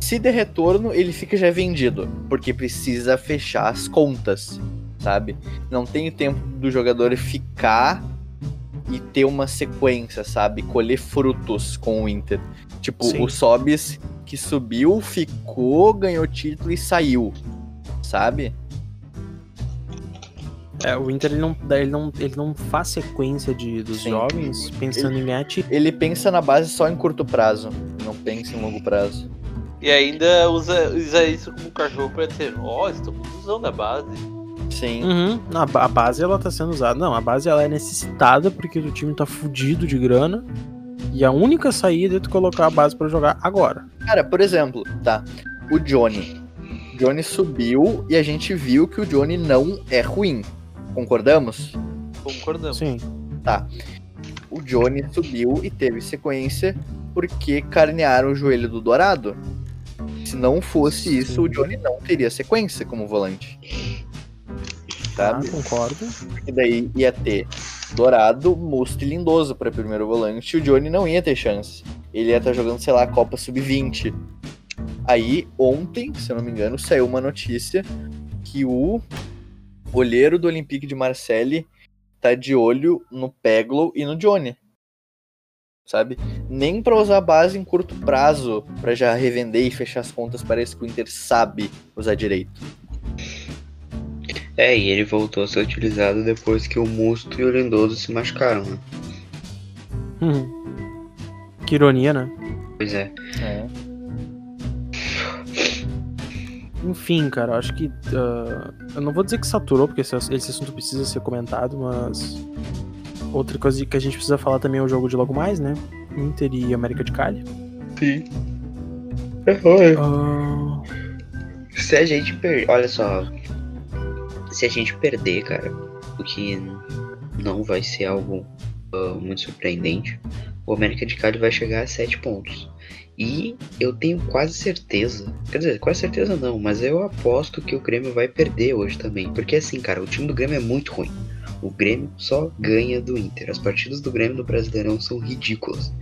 se der retorno, ele fica já vendido, porque precisa fechar as contas, sabe? Não tem tempo do jogador ficar e ter uma sequência, sabe? Colher frutos com o Inter. Tipo, Sim. o Sobis que subiu, ficou, ganhou título e saiu, sabe? É, o Inter ele não, ele não, ele não faz sequência de, dos Sim. jovens pensando em ganhar título. Ele pensa na base só em curto prazo, não pensa em longo prazo. E ainda usa, usa isso como cachorro pra dizer, ó, estamos usando a base. Sim. Uhum. A, a base ela tá sendo usada. Não, a base ela é necessitada porque o time tá fudido de grana. E a única saída é tu colocar a base pra jogar agora. Cara, por exemplo, tá. O Johnny. Johnny subiu e a gente viu que o Johnny não é ruim. Concordamos? Concordamos. Sim. O Johnny subiu e teve sequência porque carnearam o joelho do Dourado. Se não fosse Sim. isso, o Johnny não teria sequência como volante. Tá, Sabe? concordo. E daí ia ter Dourado, Musto e Lindoso para primeiro volante. O Johnny não ia ter chance. Ele ia estar jogando, sei lá, Copa Sub-20. Aí, ontem, se eu não me engano, saiu uma notícia que o olheiro do Olympique de Marseille tá de olho no Peglo e no Johnny. Sabe? Nem pra usar a base em curto prazo, pra já revender e fechar as contas, parece que o Inter sabe usar direito. É, e ele voltou a ser utilizado depois que o Musto e o Lindoso se machucaram, né? Uhum. Que ironia, né? Pois é. É. Enfim, cara, eu acho que. ah, eu não vou dizer que saturou, porque esse, esse assunto precisa ser comentado, mas. Outra coisa que a gente precisa falar também é o jogo de logo mais, né? Inter e América de Cali. Sim. É, Ah, Se a gente perder. Olha só. Se a gente perder, cara, o que não vai ser algo ah, muito surpreendente, o América de Cali vai chegar a 7 pontos. E eu tenho quase certeza, quer dizer, quase certeza não, mas eu aposto que o Grêmio vai perder hoje também. Porque assim, cara, o time do Grêmio é muito ruim. O Grêmio só ganha do Inter. As partidas do Grêmio no Brasileirão são ridículas.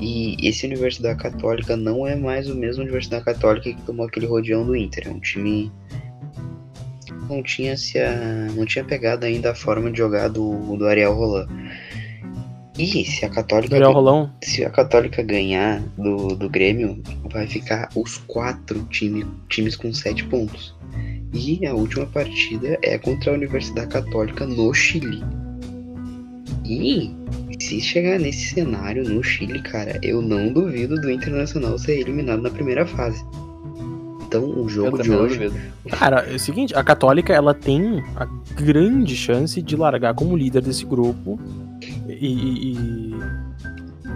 E esse Universidade Católica não é mais o mesmo Universidade Católica que tomou aquele rodeão do Inter. É um time não tinha se a, não tinha pegado ainda a forma de jogar do, do Ariel Roland. E se a Católica Rolão. se a Católica ganhar do, do Grêmio, vai ficar os quatro time, times com sete pontos. E a última partida é contra a Universidade Católica no Chile. E se chegar nesse cenário no Chile, cara, eu não duvido do Internacional ser eliminado na primeira fase. Então o jogo de hoje. Cara, é o seguinte, a Católica ela tem a grande chance de largar como líder desse grupo. E, e-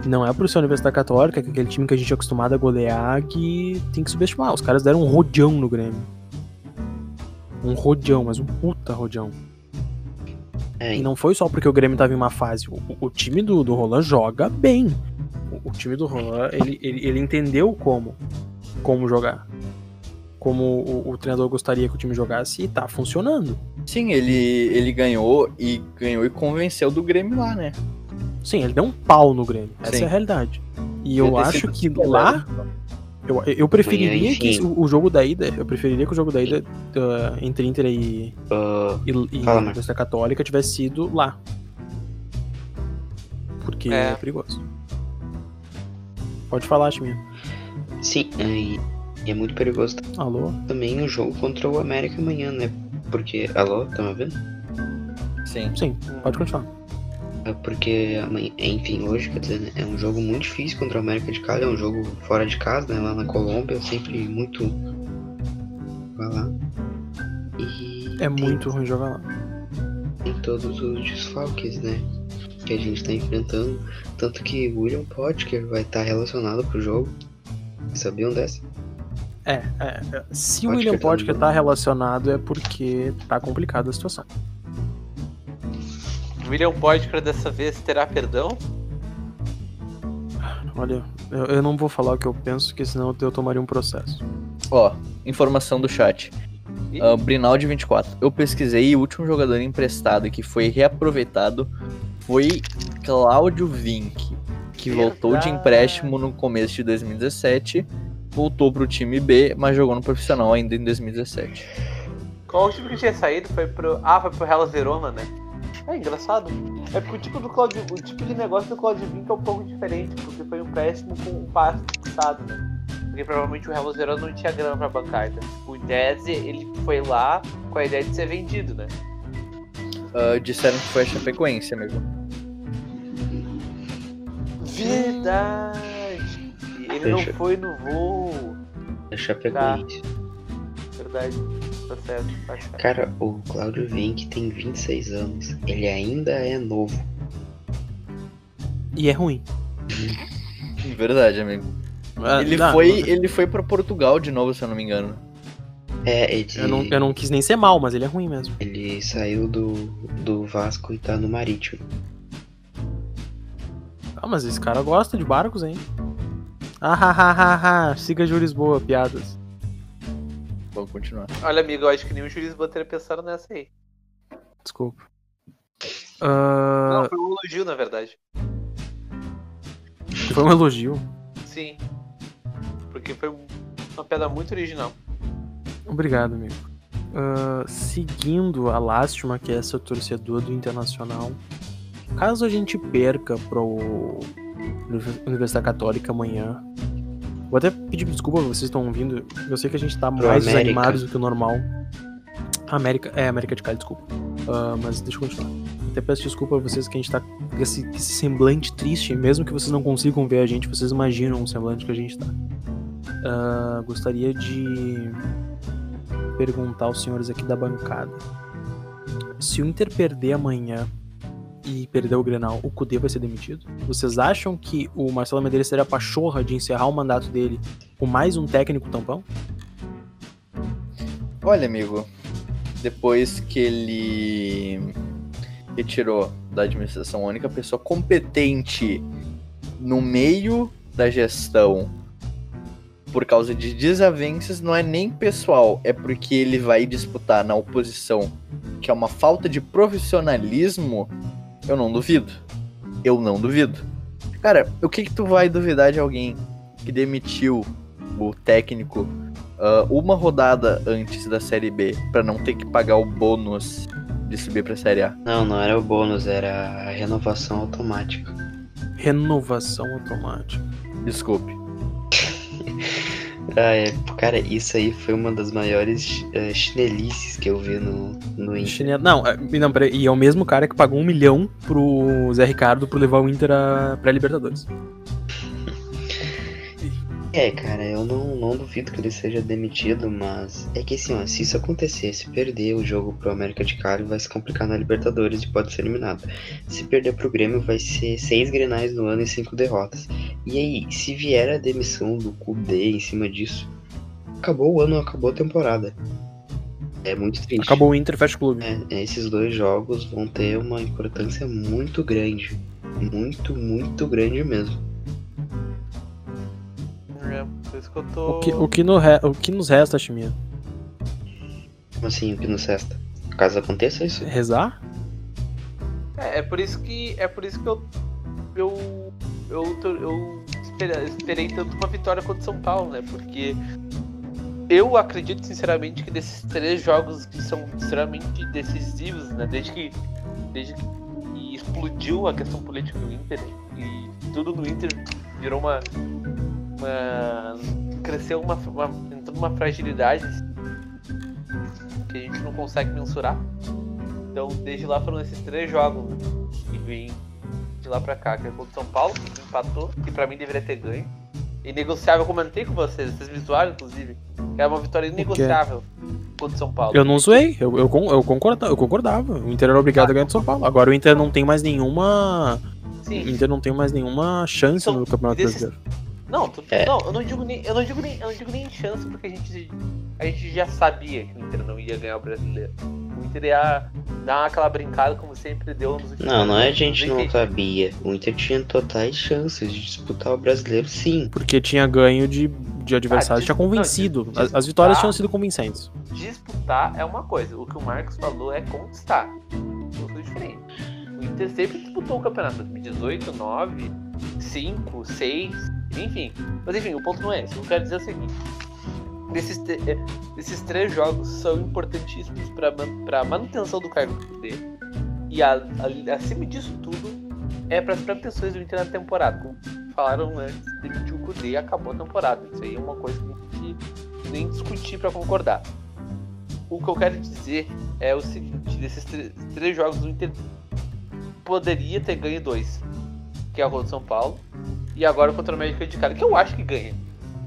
e não é por ser a Universidade Católica, que é aquele time que a gente é acostumado a golear, que tem que subestimar. Os caras deram um rodeão no Grêmio. Um rodeão, mas um puta rodeão. É, E não foi só porque o Grêmio tava em uma fase. O, o time do, do Roland joga bem. O, o time do Roland, ele, ele, ele entendeu como, como jogar. Como o, o treinador gostaria que o time jogasse e tá funcionando. Sim, ele, ele ganhou e ganhou e convenceu do Grêmio lá, né? Sim, ele deu um pau no Grêmio. Essa Sim. é a realidade. E eu ter acho que super lá. leve. Eu, eu preferiria Enfim. que o, o jogo da ida. Eu preferiria que o jogo da ida ah, entre Inter e, ah, e, e. Universidade Católica tivesse sido lá. Porque é, É. perigoso. Pode falar, Chiminha. sim, e e é muito perigoso Alô? também o jogo contra o América amanhã, né? Porque. Alô, tá me ouvindo? Sim. Sim, pode continuar. É Porque amanhã, enfim, hoje, quer dizer, né, é um jogo muito difícil contra o América de Cali, é um jogo fora de casa, né, lá na Colômbia, sempre muito vai lá. E É tem- muito ruim jogar lá. tem todos os desfalques, né, que a gente tá enfrentando, tanto que William Potker vai estar relacionado pro jogo. Sabiam dessa? É, é, é, se o Pode William que tá Potker tá relacionado é porque tá complicada a situação. William Potker dessa vez terá perdão? Olha, eu, eu não vou falar o que eu penso, porque senão eu tomaria um processo. Ó, informação do chat. Ih, Uh, Brinaldi 24. Eu pesquisei e o último jogador emprestado que foi reaproveitado foi Cláudio Vink, que voltou de Verdade. empréstimo no começo de 2017, voltou pro time B, mas jogou no profissional ainda em 2017. Qual o time que tinha saído? Foi pro. Ah, foi pro Hellas Verona, né? É engraçado. É porque o tipo, do Claudio, o tipo de negócio do Claudio Vinck é um pouco diferente, porque foi um empréstimo com um passe fixado, né? Porque provavelmente o Hellas Verona não tinha grana pra bancar. Então, tipo, o Dez, ele foi lá com a ideia de ser vendido, né? Ah, disseram que foi a Chapecoense, amigo. Verdade! Ele não Deixa- foi no voo. É Chapecoense. Verdade. Tá certo. Tá certo. Cara, o Claudio Vinck tem 26 anos. Ele ainda é novo. E é ruim. Verdade, amigo. Ah, Ele não, foi, ele foi para Portugal de novo, se eu não me engano. É, ele, Eu não, eu não quis nem ser mal, mas ele é ruim mesmo. ele saiu do, do Vasco e tá no Marítimo. Ah, mas esse cara gosta de barcos, hein? Ah, ha, ha, ha, ha. Siga Ju Lisboa, piadas. Vamos continuar. Olha, amigo, eu acho que nem o juiz teria pensado nessa aí. Desculpa. Ah, Não, foi um elogio, na verdade. foi um elogio. Sim. Porque foi um- uma pedra muito original. Obrigado, amigo. Ah, seguindo a lástima que é essa torcedor do Internacional, caso a gente perca pro Universidade Católica amanhã, vou até pedir desculpa pra vocês que estão ouvindo. Eu sei que a gente tá mais América. desanimados do que o normal. América, é América de Cali, desculpa. Ah, mas deixa eu continuar. Até peço desculpa a vocês que a gente tá com esse, esse semblante triste, mesmo que vocês não consigam ver a gente, vocês imaginam o semblante que a gente tá. Ah, gostaria de perguntar aos senhores aqui da bancada. Se o Inter perder amanhã e perder o Grenal, o Cudê vai ser demitido? Vocês acham que o Marcelo Medeiros seria a pachorra de encerrar o mandato dele com mais um técnico tampão? Olha, amigo, depois que ele retirou da administração a única pessoa competente no meio da gestão por causa de desavenças, não é nem pessoal, é porque ele vai disputar na oposição, que é uma falta de profissionalismo, eu não duvido. Eu não duvido. Cara, o que que tu vai duvidar de alguém que demitiu o técnico ah, uma rodada antes da Série B pra não ter que pagar o bônus de subir pra Série A. Não, não era o bônus, era a renovação automática. Renovação automática. Desculpe. Ah, é, cara, isso aí foi uma das maiores eh, chinelices que eu vi no, no Inter. Não, é- não, peraí, e é o mesmo cara que pagou um milhão pro Zé Ricardo pra levar o Inter a pré-Libertadores. É, cara, eu não, não duvido que ele seja demitido, mas é que assim, ó, se isso acontecer, se perder o jogo pro América de Cali, vai se complicar na Libertadores e pode ser eliminado. Se perder pro Grêmio, vai ser seis grenais no ano e cinco derrotas. E aí, se vier a demissão do Kudê em cima disso, acabou o ano, acabou a temporada. É muito triste. Acabou o Inter, o clube. É, esses dois jogos vão ter uma importância muito grande. Muito, muito grande mesmo. É, por isso que eu tô. O que, o, que no re- o que nos resta, Chimia? Como assim, o que nos resta? Caso aconteça isso? Rezar? É, é por isso que. É por isso que eu. Eu. Eu, tô- eu espera- esperei tanto uma vitória contra o São Paulo, né? Porque eu acredito sinceramente que desses três jogos que são extremamente decisivos, né? Desde que. Desde que explodiu a questão política do Inter e tudo no Inter virou uma. Uma cresceu uma, uma. entrou numa fragilidade que a gente não consegue mensurar. Então, desde lá foram esses três jogos né? e vem de lá pra cá, que é contra o São Paulo, que empatou, que pra mim deveria ter ganho. E negociável, eu comentei com vocês, vocês me zoaram, inclusive, que era uma vitória inegociável contra o São Paulo. Eu não zoei, eu, eu, eu, concorda, eu concordava. O Inter era obrigado a ganhar de São Paulo. Agora o Inter não tem mais nenhuma. O Sim, Inter não tem mais nenhuma chance São- no Campeonato desses- Brasileiro. Não, tu- É. não, eu não digo nem, eu não digo nem, eu não digo nem chance, porque a gente, a gente já sabia que o Inter não ia ganhar o brasileiro. O Inter ia dar aquela brincada como sempre deu nos últimos Não, não é a gente não Enfim, sabia. O Inter tinha totais chances de disputar o brasileiro, sim. Porque tinha ganho de, de adversários, Ah, tinha convencido. não, As, as vitórias tinham sido convincentes. disputar é uma coisa, o que o Marcos falou é conquistar. São coisas diferentes. O Inter sempre disputou o campeonato 2018, 9, 5, 6, enfim. Mas enfim, o ponto não é esse. Eu quero dizer o seguinte: Desses, te- eh, esses três jogos são importantíssimos para a manutenção do cargo do Kudê. E a- a- acima disso tudo, é para as pretensões do Inter na temporada. Como falaram antes, demitiu o Kudê e acabou a temporada. Isso aí é uma coisa que que nem discutir para concordar. O que eu quero dizer é o seguinte: desses três jogos, o Inter poderia ter ganho dois, que é a contra o São Paulo, e agora contra o América de Cali, que eu acho que ganha.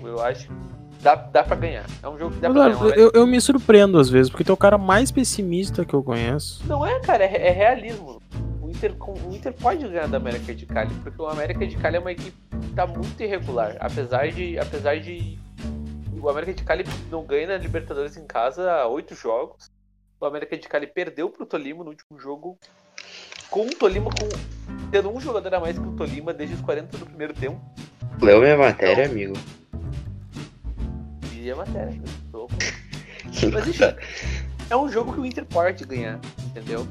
Eu acho que dá, dá pra ganhar. É um jogo que dá pra Eduardo, ganhar. eu, eu me surpreendo às vezes, porque tu é o cara mais pessimista que eu conheço. Não é, cara, é, é realismo. O Inter, o Inter pode ganhar da América de Cali, porque o América de Cali é uma equipe que tá muito irregular. Apesar de. Apesar de. O América de Cali não ganha na Libertadores em casa há oito jogos. O América de Cali perdeu pro Tolima no último jogo. Com o Tolima com. Tendo um jogador a mais que o Tolima desde os 40 do primeiro tempo. Leu minha matéria, amigo. E a matéria. eu tô *laughs* Mas enfim, é um jogo que o Inter pode ganhar, entendeu?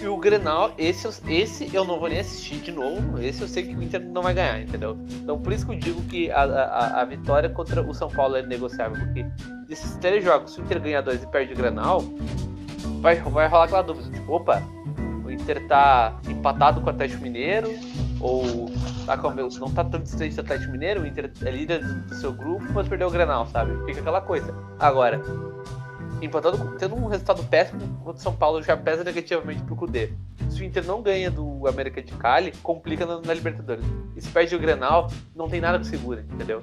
E o Grenal, esse, eu- esse eu não vou nem assistir de novo. Esse eu sei que o Inter não vai ganhar, entendeu? Então por isso que eu digo que a, a, a vitória contra o São Paulo é negociável. Porque desses três jogos, se o Inter ganhar dois e perde o Grenal, vai, vai rolar aquela dúvida. Tipo, opa, o Inter tá empatado com o Atlético Mineiro, ou tá com, não tá tão distante do Atlético Mineiro, o Inter é líder do seu grupo, mas perdeu o Grenal, sabe? Fica aquela coisa. Agora, empatando, com- tendo um resultado péssimo contra o São Paulo já pesa negativamente pro Cudê. Se o Inter não ganha do América de Cali, complica na, na Libertadores. E se perde o Grenal, não tem nada que segura, entendeu?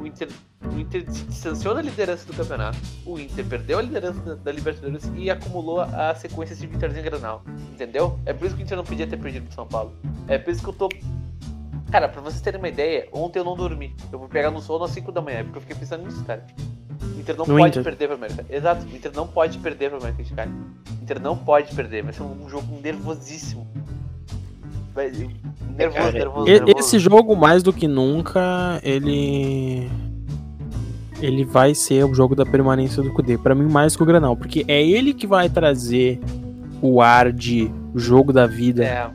O Inter, o Inter se distanciou da liderança do campeonato. O Inter perdeu a liderança da, da Libertadores e acumulou a, sequência de vitórias em Grenal. Entendeu? É por isso que o Inter não podia ter perdido pro São Paulo. É por isso que eu tô. Cara, pra vocês terem uma ideia, ontem eu não dormi. Eu vou pegar no sono às 5 da manhã, porque eu fiquei pensando nisso, cara. O Inter não No pode Inter. perder pra América. Exato, o Inter não pode perder pra América de Cali. O Inter não pode perder, vai ser um jogo nervosíssimo. Nervoso, Cara, nervoso, E- nervoso. Esse jogo, mais do que nunca, ele. Ele vai ser o jogo da permanência do Kudê. Pra mim, mais que o Granal. Porque é ele que vai trazer o ar de jogo da vida É,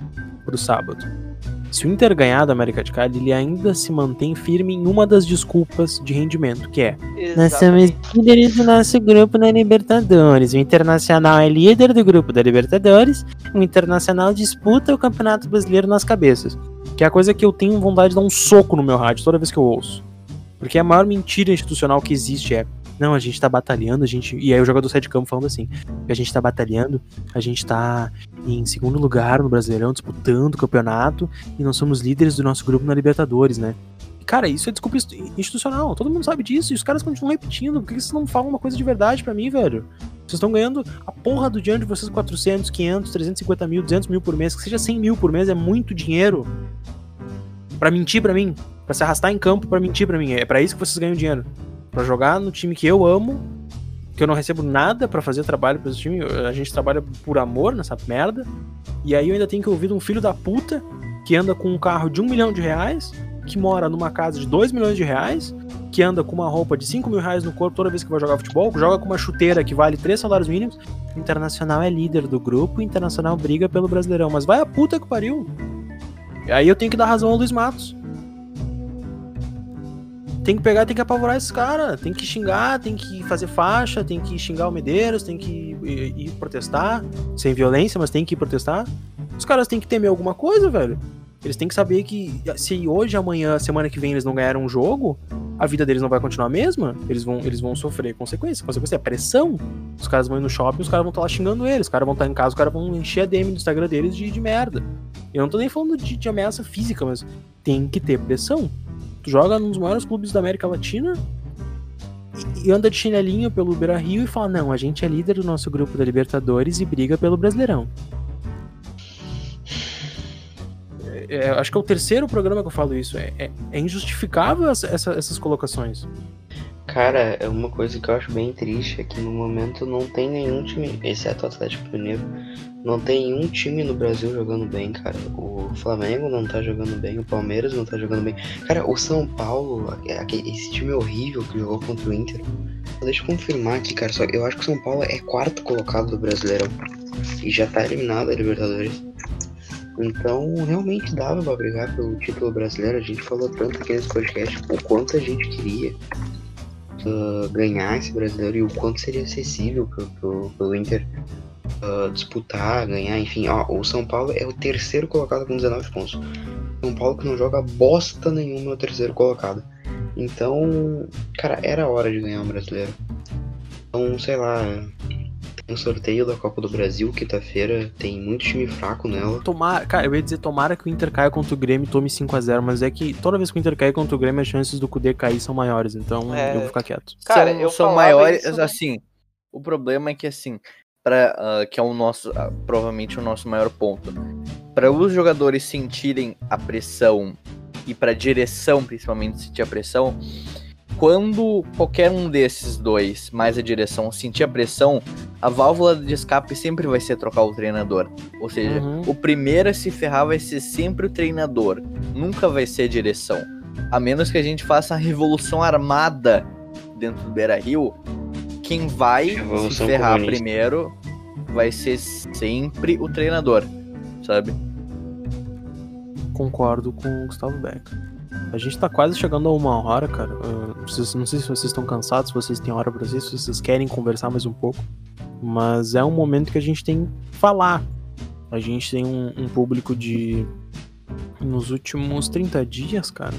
pro sábado. Se o Inter ganhar do América de Cali, ele ainda se mantém firme em uma das desculpas de rendimento, que é Nós somos exatamente. líderes do nosso grupo na Libertadores. O Internacional é líder do grupo da Libertadores. O Internacional disputa o Campeonato Brasileiro nas cabeças. Que é a coisa que eu tenho vontade de dar um soco no meu rádio toda vez que eu ouço. Porque a maior mentira institucional que existe é. Não, a gente tá batalhando, a gente. E aí o jogador sai de campo falando assim: a gente tá batalhando, a gente tá em segundo lugar no Brasileirão, disputando o campeonato, e nós somos líderes do nosso grupo na Libertadores, né? Cara, isso é desculpa institucional. Todo mundo sabe disso. E os caras continuam repetindo. Por que vocês não falam uma coisa de verdade pra mim, velho? Vocês estão ganhando a porra do dinheiro de vocês 400, 500, 350 mil, 200 mil por mês. Que seja 100 mil por mês é muito dinheiro. Pra mentir pra mim. Pra se arrastar em campo pra mentir pra mim. É pra isso que vocês ganham dinheiro. Pra jogar no time que eu amo. Que eu não recebo nada pra fazer trabalho pra esse time. A gente trabalha por amor nessa merda. E aí eu ainda tenho que ouvir de um filho da puta que anda com um carro de um milhão de reais que mora numa casa de 2 milhões de reais, que anda com uma roupa de 5 mil reais no corpo toda vez que vai jogar futebol, joga com uma chuteira que vale 3 salários mínimos. Internacional é líder do grupo, Internacional briga pelo Brasileirão. Mas vai a puta que pariu. E aí eu tenho que dar razão ao Luiz Matos. Tem que pegar, tem que apavorar esses caras. Tem que xingar, tem que fazer faixa, tem que xingar o Medeiros, tem que ir, ir protestar. Sem violência, mas tem que ir protestar. Os caras têm que temer alguma coisa, velho. Eles têm que saber que se hoje, amanhã, semana que vem eles não ganharam um jogo, a vida deles não vai continuar a mesma. Eles vão, eles vão sofrer consequências. Consequência é pressão. Os caras vão ir no shopping, os caras vão estar lá xingando eles. Os caras vão estar em casa, os caras vão encher a DM do Instagram deles de, de merda. Eu não tô nem falando de, de ameaça física, mas tem que ter pressão. Tu joga num dos maiores clubes da América Latina e, anda de chinelinho pelo Beira Rio e fala: Não, a gente é líder do nosso grupo da Libertadores e briga pelo Brasileirão. É, acho que é o terceiro programa que eu falo isso. É, é, é injustificável essa, essa, essas colocações. Cara, é uma coisa que eu acho bem triste é que no momento não tem nenhum time, exceto o Atlético Mineiro, não tem nenhum time no Brasil jogando bem, cara. O Flamengo não tá jogando bem, o Palmeiras não tá jogando bem. Cara, o São Paulo, esse time horrível que jogou contra o Inter. Deixa eu confirmar aqui, cara. Só eu acho que o São Paulo é quarto colocado do Brasileirão e já tá eliminado da Libertadores. Então, realmente dava pra brigar pelo título brasileiro. A gente falou tanto aqui nesse podcast o quanto a gente queria. uh, ganhar esse brasileiro e o quanto seria acessível pro, pro, pro Inter uh, disputar, ganhar, enfim. Ó, o São Paulo é o terceiro colocado com 19 pontos. São Paulo que não joga bosta nenhuma é o terceiro colocado. Então, cara, era hora de ganhar um brasileiro. Então, sei lá, tem o sorteio da Copa do Brasil, quinta-feira, tem muito time fraco nela. Tomara, cara, eu ia dizer tomara que o Inter caia contra o Grêmio e tome 5x0, mas é que toda vez que o Inter cair contra o Grêmio, as chances do Kudê cair são maiores, então É. eu vou ficar quieto. Cara, são, eu são maiores, isso- assim. O problema é que assim, para que é o nosso, ah, provavelmente o nosso maior ponto, para os jogadores sentirem a pressão e para direção principalmente sentir a pressão, quando qualquer um desses dois, mais a direção, sentir a pressão, a válvula de escape sempre vai ser trocar o treinador. Ou seja, Uhum. o primeiro a se ferrar vai ser sempre o treinador, nunca vai ser a direção. A menos que a gente faça a revolução armada dentro do Beira Rio, quem vai se ferrar comunista. primeiro vai ser sempre o treinador, sabe? Concordo com o Gustavo Becker. A gente tá quase chegando a uma hora, cara. Ah, não sei se vocês estão cansados, se vocês têm hora pra isso, se vocês querem conversar mais um pouco. Mas é um momento que a gente tem que falar. A gente tem um, um público de. Nos últimos 30 dias, cara.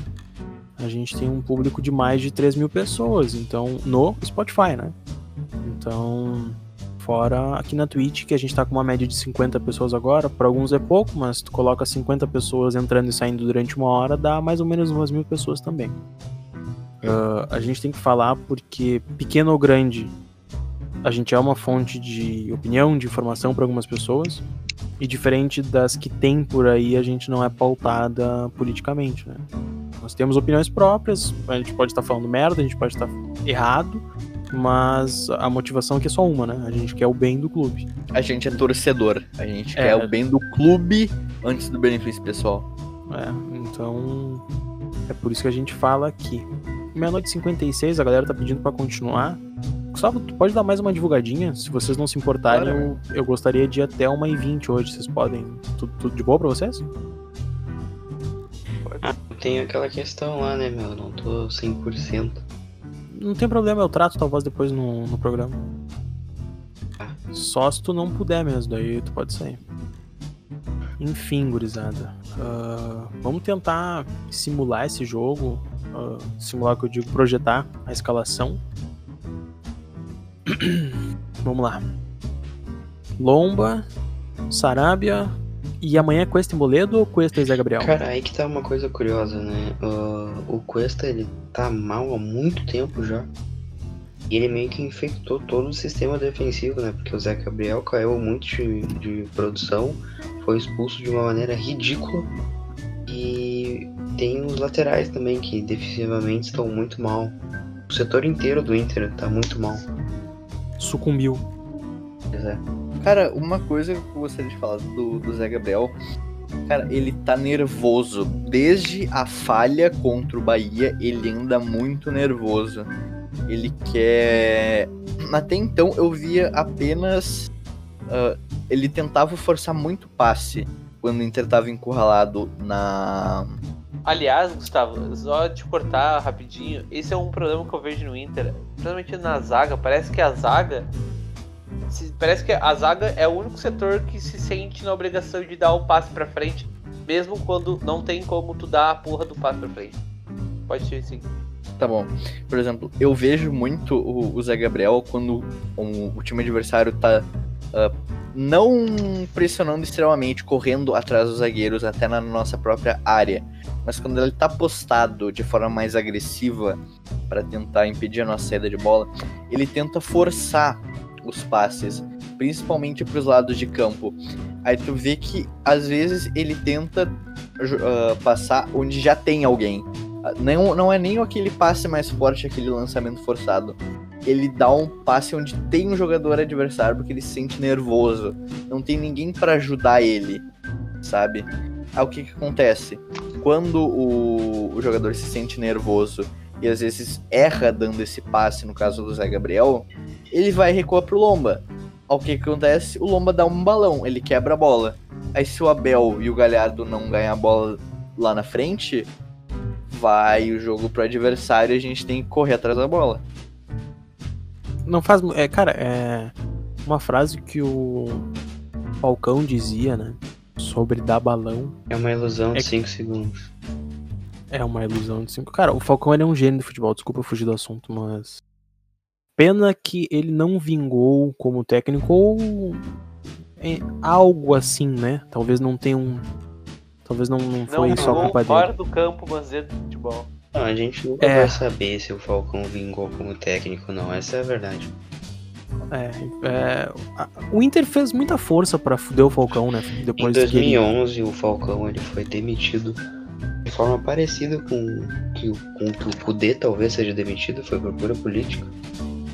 A gente tem um público de mais de 3 mil pessoas. Então, no Spotify, né? Então. Fora aqui na Twitch, que a gente tá com uma média de 50 pessoas agora. Para alguns é pouco, mas tu coloca 50 pessoas entrando e saindo durante uma hora, dá mais ou menos umas mil pessoas também. Ah, a gente tem que falar porque, pequeno ou grande, a gente é uma fonte de opinião, de informação para algumas pessoas. E diferente das que tem por aí, a gente não é pautada politicamente, né? Nós temos opiniões próprias, a gente pode estar falando merda, a gente pode estar errado, mas a motivação aqui é só uma, né? A gente quer o bem do clube. A gente é torcedor, a gente É. quer o bem do clube antes do benefício pessoal. É, então é por isso que a gente fala aqui. Meia-noite e 56, a galera tá pedindo pra continuar. Gustavo, tu pode dar mais uma divulgadinha? Se vocês não se importarem, Claro. eu, eu gostaria de ir até 1h20 hoje. Vocês podem? Tudo, tudo de boa pra vocês? Tem aquela questão lá, né, meu? Não tô 100%. Não tem problema, eu trato tua voz depois no, no programa. Só se tu não puder mesmo, daí tu pode sair. Enfim, gurizada. ah, vamos tentar simular esse jogo. ah, simular o que eu digo, projetar a escalação. *clears throat* vamos lá. Lomba, Sarabia. E amanhã é Cuesta em Boledo ou Cuesta e Zé Gabriel? Cara, aí que tá uma coisa curiosa, né? Ah, o Cuesta, ele tá mal há muito tempo já. E ele meio que infectou todo o sistema defensivo, né? Porque o Zé Gabriel caiu muito de, de produção, foi expulso de uma maneira ridícula. E tem os laterais também, que defensivamente estão muito mal. O setor inteiro do Inter tá muito mal. Sucumbiu. Pois é. Cara, uma coisa que eu gostaria de falar do, do Zé Gabriel. Cara, ele tá nervoso. Desde a falha contra o Bahia, ele anda muito nervoso. Ele quer. Até então eu via apenas. ah, ele tentava forçar muito passe quando o Inter tava encurralado na. Aliás, Gustavo, só te cortar rapidinho, esse é um problema que eu vejo no Inter, principalmente na zaga. Parece que a zaga. Parece que a zaga é o único setor que se sente na obrigação de dar o passe pra frente, mesmo quando não tem como tu dar a porra do passe pra frente. Pode ser assim. Tá bom. Por exemplo, eu vejo muito o, o Zé Gabriel quando o, o time adversário tá ah, não pressionando extremamente, correndo atrás dos zagueiros até na nossa própria área, mas quando ele tá postado de forma mais agressiva para tentar impedir a nossa saída de bola, ele tenta forçar os passes, principalmente para os lados de campo. Aí tu vê que às vezes ele tenta ah, passar onde já tem alguém. Ah, Não, não é nem aquele passe mais forte, aquele lançamento forçado. Ele dá um passe onde tem um jogador adversário porque ele se sente nervoso. Não tem ninguém para ajudar ele, sabe? Aí o que, que acontece? Quando o, o jogador se sente nervoso e às vezes erra dando esse passe, no caso do Zé Gabriel, ele vai recuar pro Lomba. Aí o que, acontece? O Lomba dá um balão, ele quebra a bola. Aí se o Abel e o Galhardo não ganham a bola lá na frente, vai o jogo pro adversário e a gente tem que correr atrás da bola. não faz. É, cara, é uma frase que o Falcão dizia, né? Sobre dar balão É uma ilusão É de que- 5 segundos. É uma ilusão de cinco. Cara, o Falcão ele é um gênio do futebol, desculpa eu fugir do assunto, mas. Pena que ele não vingou como técnico ou. é algo assim, né? Talvez não tenha um. Talvez não, não foi Não só culpa fora dele. do campo, mas dentro do futebol. Não, a gente nunca É. vai saber se o Falcão vingou como técnico, não. Essa é a verdade. É, é, a- o Inter fez muita força pra fuder o Falcão, né? Em Depois que ele 2011, o Falcão ele foi demitido de forma parecida com que, o- com que o Kudê talvez seja demitido, foi por pura política.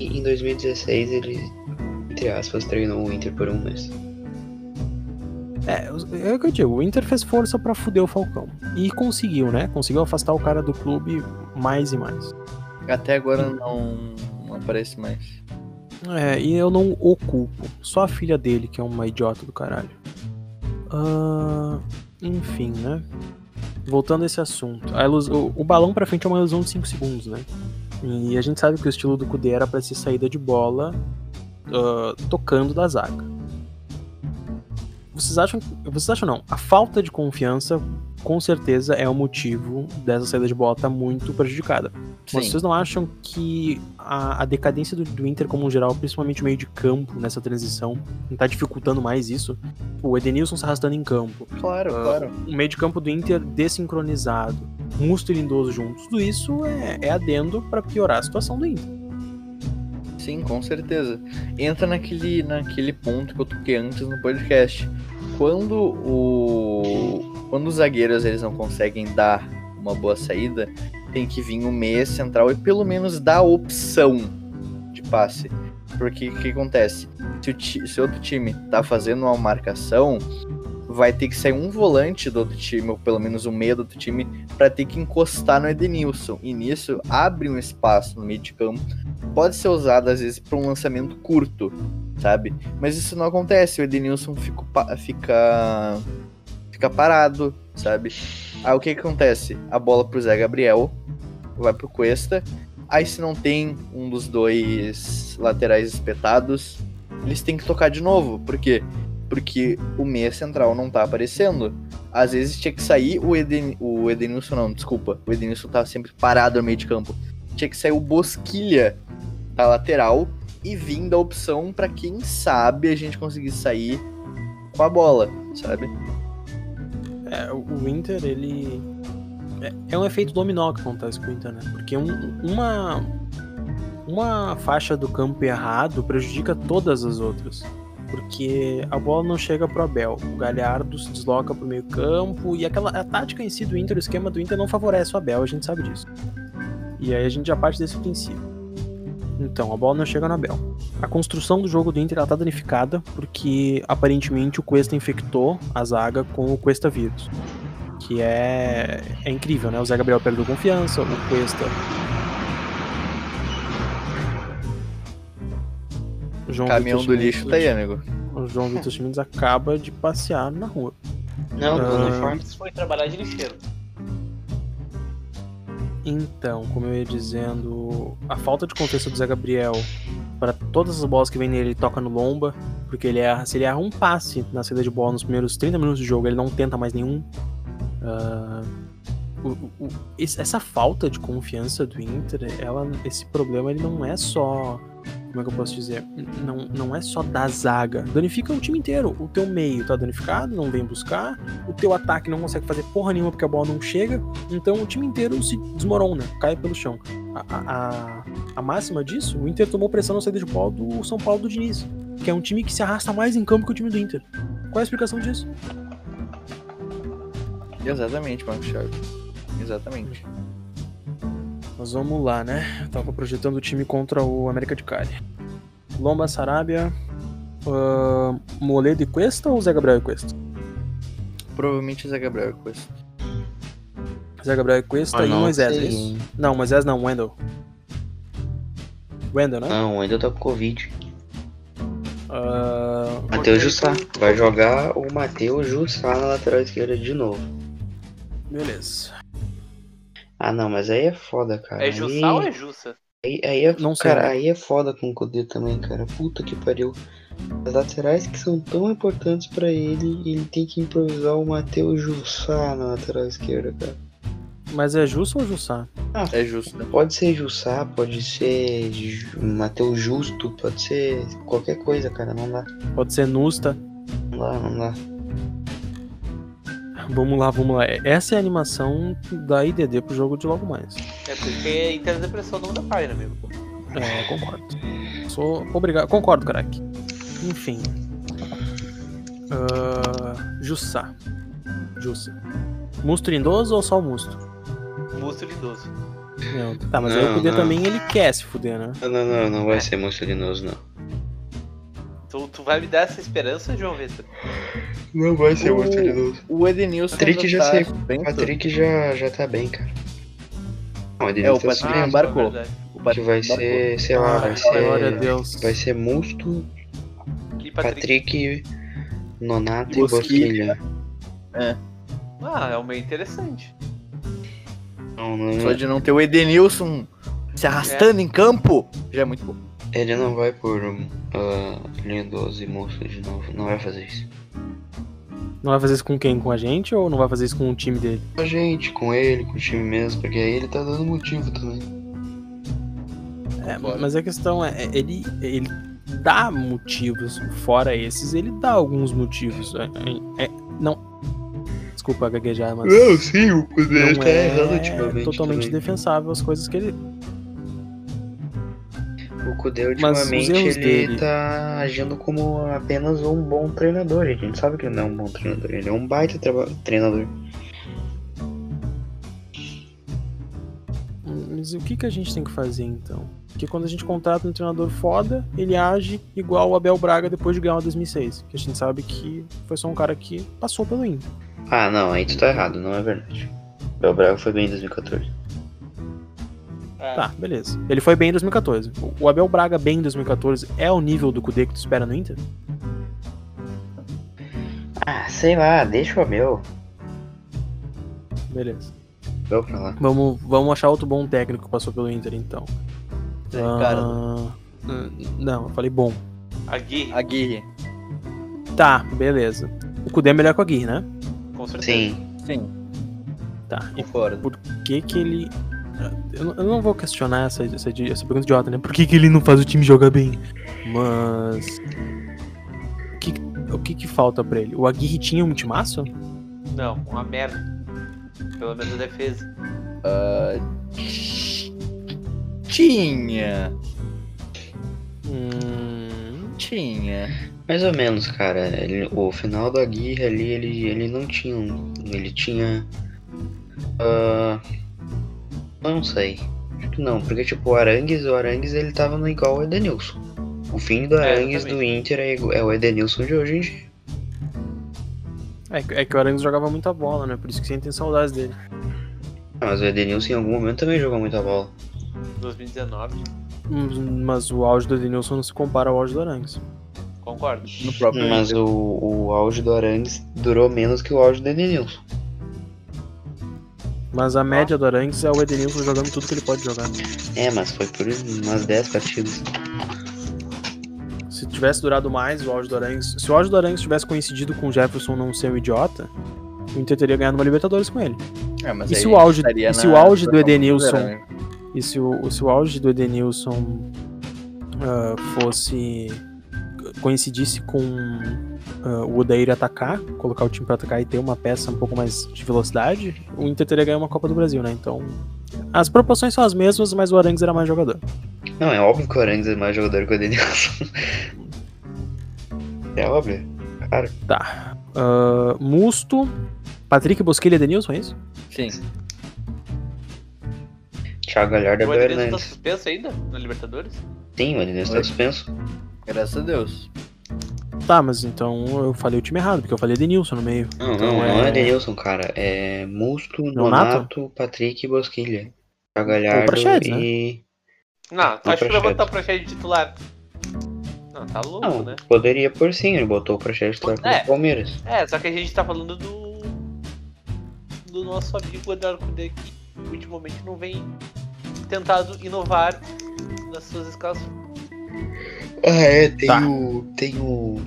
E em 2016 ele, entre aspas, treinou o Inter por um mês. É, é o que eu digo, o Inter fez força pra fuder o Falcão. E conseguiu, né? Conseguiu afastar o cara do clube mais e mais. Até agora não, não aparece mais. É, e eu não o culpo. Só a filha dele, que é uma idiota do caralho. Ah, enfim, né? Voltando a esse assunto. A o, o balão pra frente é uma ilusão de 5 segundos, né? E a gente sabe que o estilo do Kudê era pra ser saída de bola ah, tocando da zaga. Vocês acham. Vocês acham não? A falta de confiança com certeza é o motivo dessa saída de bola estar muito prejudicada. Mas Sim. vocês não acham que a, a decadência do, do Inter como um geral, principalmente o meio de campo nessa transição, não tá dificultando mais isso? O Edenilson se arrastando em campo, Claro, Ah, claro. o meio de campo do Inter desincronizado, Musto e Lindoso juntos, tudo isso é, é adendo pra piorar a situação do Inter. Sim, com certeza. Entra naquele, naquele ponto que eu toquei antes no podcast. Quando o. Quando os zagueiros eles não conseguem dar uma boa saída, tem que vir o meia central e pelo menos dar a opção de passe. Porque o que acontece? Se o, ti- se outro time tá fazendo uma marcação, vai ter que sair um volante do outro time, ou pelo menos um meia do outro time, para ter que encostar no Edenilson. E nisso abre um espaço no meio de campo pode ser usado às vezes para um lançamento curto, sabe? Mas isso não acontece, o Edenilson fica, fica, fica parado, sabe? Aí o que, que acontece? A bola pro Zé Gabriel, vai pro Cuesta, aí se não tem um dos dois laterais espetados, eles têm que tocar de novo, por quê? Porque o meia central não tá aparecendo. Às vezes tinha que sair o, Eden, o Edenilson, não, desculpa. O Edenilson tá sempre parado no meio de campo. Tinha que sair o Bosquilha da lateral e vir da opção pra quem sabe a gente conseguir sair com a bola, sabe? É, o o Inter, ele. É, é um efeito dominó que acontece com o Inter, né? Porque um- uma. Uma faixa do campo errado prejudica todas as outras. Porque a bola não chega pro Abel. O Galhardo se desloca pro meio campo. E aquela a tática em si do Inter, o esquema do Inter não favorece o Abel, a gente sabe disso. E aí a gente já parte desse princípio. Então, a bola não chega no Abel. A construção do jogo do Inter ela tá danificada porque aparentemente o Cuesta infectou a zaga com o Cuesta vírus. Que é, é incrível, né? O Zé Gabriel perdeu confiança, o Cuesta. João Caminhão Vitor do lixo tá aí, amigo. O João Vitor Schmitz acaba de passear na rua. Não, Ah. uniforme. Isso foi trabalhar de lixeiro. Então, como eu ia dizendo, a falta de confiança do Zé Gabriel para todas as bolas que vem nele, ele toca no lomba, porque ele erra, se ele erra um passe na saída de bola nos primeiros 30 minutos de jogo, ele não tenta mais nenhum. Ah, o- o- essa falta de confiança do Inter, ela, esse problema ele não é só, como é que eu posso dizer, não, não é só da zaga, danifica o time inteiro. O teu meio tá danificado, não vem buscar, o teu ataque não consegue fazer porra nenhuma porque a bola não chega, então o time inteiro se desmorona, cai pelo chão. A, a- a- máxima disso, o Inter tomou pressão na saída de bola do São Paulo do Diniz, que é um time que se arrasta mais em campo que o time do Inter. Qual é a explicação disso? Exatamente, Marcos Thiago. Exatamente. Mas vamos lá, né? Eu tava projetando o time contra o América de Cali. Lomba Sarabia, ahn, Moledo e Cuesta ou Zé Gabriel e Cuesta? Provavelmente o Zé Gabriel com isso. Zé Gabriel e Cuesta Ah, e não Moisés, é isso? Não, Moisés não, Wendel. Wendel, né? Não, ainda tá com Covid. Ah, Matheus Jussá. Vai jogar o Matheus Jussá na lateral esquerda de novo. beleza. Ah, não, mas aí é foda, cara. É Aí- Jussá ou é Jussa? Aí, aí é, Não sei, cara, né? aí é foda com o Kudê também, cara. Puta que pariu. As laterais que são tão importantes pra ele, ele tem que improvisar o Matheus Jussá na lateral esquerda, cara. Mas é Justo ou Jussá? É justo. Pode ser Jussá, pode ser Matheus Justo, pode ser qualquer coisa, cara. Não dá, Pode ser Nusta. não dá, não dá. Vamos lá, vamos lá. Essa é a animação da IDD pro jogo de logo mais. É porque Inter Depressão não dá página, amigo. É, concordo. Sou obrigado. Concordo, craque. Enfim. Ah, Jussá. Jussa. Musto lindoso ou só o musto? Musto lindoso. Não. Tá, mas aí o Não, Kudê não. também ele quer se fuder, né? Não, não, não, não vai É. ser musculinoso, não. Tu, tu vai me dar essa esperança, João Vitor? Não vai ser muito musculinoso. O Edenilson Patrick já tá O Patrick já, já tá bem, cara. Não, É, o tá Patrick subindo. embarcou. O Que Patrick vai embarcou. ser, sei lá, vai Ai, ser. glória a Deus. Vai ser Musto, E Patrick. Patrick, Nonato E e Bosquilha. Ah, é um meio interessante. Não, não, Só de não ter o Edenilson se arrastando em campo, já é muito bom. Ele não vai por uh, lindoso e monstro de novo. Não vai fazer isso. Não vai fazer isso com quem? Com a gente ou não vai fazer isso com o time dele? Com a gente, com ele, com o time mesmo, porque aí ele tá dando motivo também. É, mas a questão é, é, ele, ele dá motivos, fora esses, ele dá alguns motivos. É, é- é- não. Desculpa gaguejar, mas. Não, sim, o poder não tá errado é ultimamente. totalmente também. defensável as coisas que ele. Kudê ultimamente ele dele- tá agindo como apenas um bom treinador. A gente sabe que ele não é um bom treinador, ele é um baita treinador. Mas o que, que a gente tem que fazer então? Porque quando a gente contrata um treinador foda, ele age igual o Abel Braga depois de ganhar o 2006. Que a gente sabe que foi só um cara que passou pelo Inter. Ah, não, aí tu tá errado, não é verdade. O Bel Braga foi bem em 2014. É. Tá, beleza. Ele foi bem em 2014. O- Abel Braga bem em 2014 é o nível do Kudê que tu espera no Inter? Ah, sei lá, deixa o Abel. Beleza. Abel pra lá. Vamos, vamos achar outro bom técnico que passou pelo Inter então. Ricardo, Ah, hum, não, eu falei bom. Aguirre, Aguirre. Tá, beleza. O Kudê é melhor que o Aguirre, né? com certeza. Sim, Sim, Tá. E concordo. por que que ele... Eu não, eu não vou questionar essa, essa, essa pergunta idiota, né? Por que que ele não faz o time jogar bem? Mas... O que, o que que falta pra ele? O Aguirre tinha um timaço? Não, uma merda. Pelo menos a defesa. Ah, tinha. Hum... Tinha. mais ou menos, cara. Ele- o final do Aguirre ali, ele, ele não tinha um. Ele tinha. ah, não sei. Acho que não, porque tipo, o Arangues, o Arangues ele tava no igual o Edenilson. O fim do É, Arangues do exatamente. Inter é, é o Edenilson de hoje em dia. É, que- é que o Arangues jogava muita bola, né? Por isso que você tem saudades dele. Ah, Mas o Edenilson em algum momento também jogou muita bola. 2019. Hum, Mas o auge do Edenilson não se compara ao auge do Arangues. Concordo. No próprio Mas o, o auge do Arangues durou menos que o auge do Edenilson. Mas a média do Arangues é o Edenilson jogando tudo que ele pode jogar. É, mas foi por umas 10 partidas. Se tivesse durado mais o auge do Arangues. Se o auge do Arangues tivesse coincidido com o Jefferson não ser um idiota, o Inter teria ganhado uma Libertadores com ele. É, mas e se o auge- e se o auge do Edenilson- né? E se o, se o auge do Edenilson ah, fosse. coincidisse com ah, o Odair atacar, colocar o time pra atacar e ter uma peça um pouco mais de velocidade, o Inter teria ganho uma Copa do Brasil, né? Então. As proporções são as mesmas, mas o Arangues era mais jogador. Não, é óbvio que o Arangues é mais jogador que o Edenilson. *laughs* é óbvio. Cara, Tá. Ah, Musto, Patrick Bosquilha e Edenilson, é isso? Sim. Thiago Galhardo é O o Edenilson tá Hernandes. suspenso ainda na Libertadores? Sim, o Edenilson tá suspenso. Graças a Deus. Tá, mas então eu falei o time errado, porque eu falei Edenilson no meio. Não, Então não, é- não é Edenilson, cara. É Musto, Nonato? Nonato, Patrick e Bosquilha. Thiago Galhardo Praxedes, né? e... Não, tu Não, acha que botar o Praxedes de titular? Não, tá louco, Não, né? poderia por sim, ele botou o Praxedes titular contra É. o Palmeiras. É, só que a gente tá falando do. do nosso amigo Eduardo Cudê, que ultimamente não vem tentado inovar nas suas escalações. Ah, é, tem Tá. o. Tem o.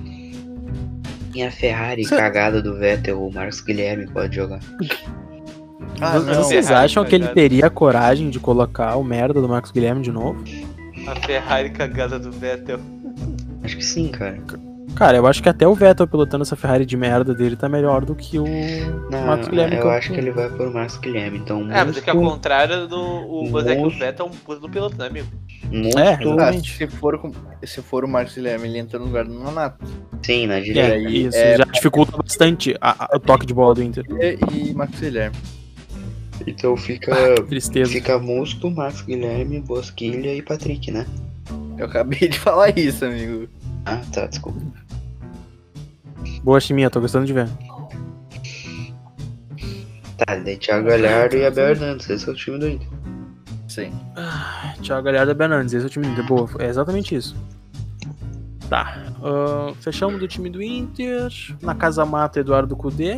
Tem a Ferrari Cê- cagada do Vettel, o Marcos Guilherme pode jogar. Ah, não. Vocês Ferrari acham que ele teria coragem de colocar o merda do Marcos Guilherme de novo? A Ferrari cagada do Vettel. Acho que sim, cara. Cara, eu acho que até o Vettel pilotando essa Ferrari de merda dele tá melhor do que o Não, Marcos Guilherme. eu eu- acho que ele vai por Marcos Guilherme. Então, É, mas é que ao contrário do o é que o. Vettel é um puto do piloto, né, amigo? Musto, É, Ah, exatamente. se, for, se for o Marcos Guilherme, ele entra no lugar do Nonato. sim, na É, direita. aí, isso é- já dificulta bastante a- a- o toque de bola do Inter. E, e Marcos Guilherme. Então fica. Tristeza. Fica Musto, Marcos Guilherme, Bosquilha e Patrick, né? Eu acabei de falar isso, amigo. Ah, tá, desculpa. Boa, Chiminha, tô gostando de ver. Tá, daí Thiago Galhardo e Abel Hernandes, esse é o time do Inter. Sim. Thiago Galhardo Bernardes, esse é o time do Inter. Boa, é exatamente isso. Tá. ahn, fechamos do time do Inter. Na casa mata, Eduardo Cudê.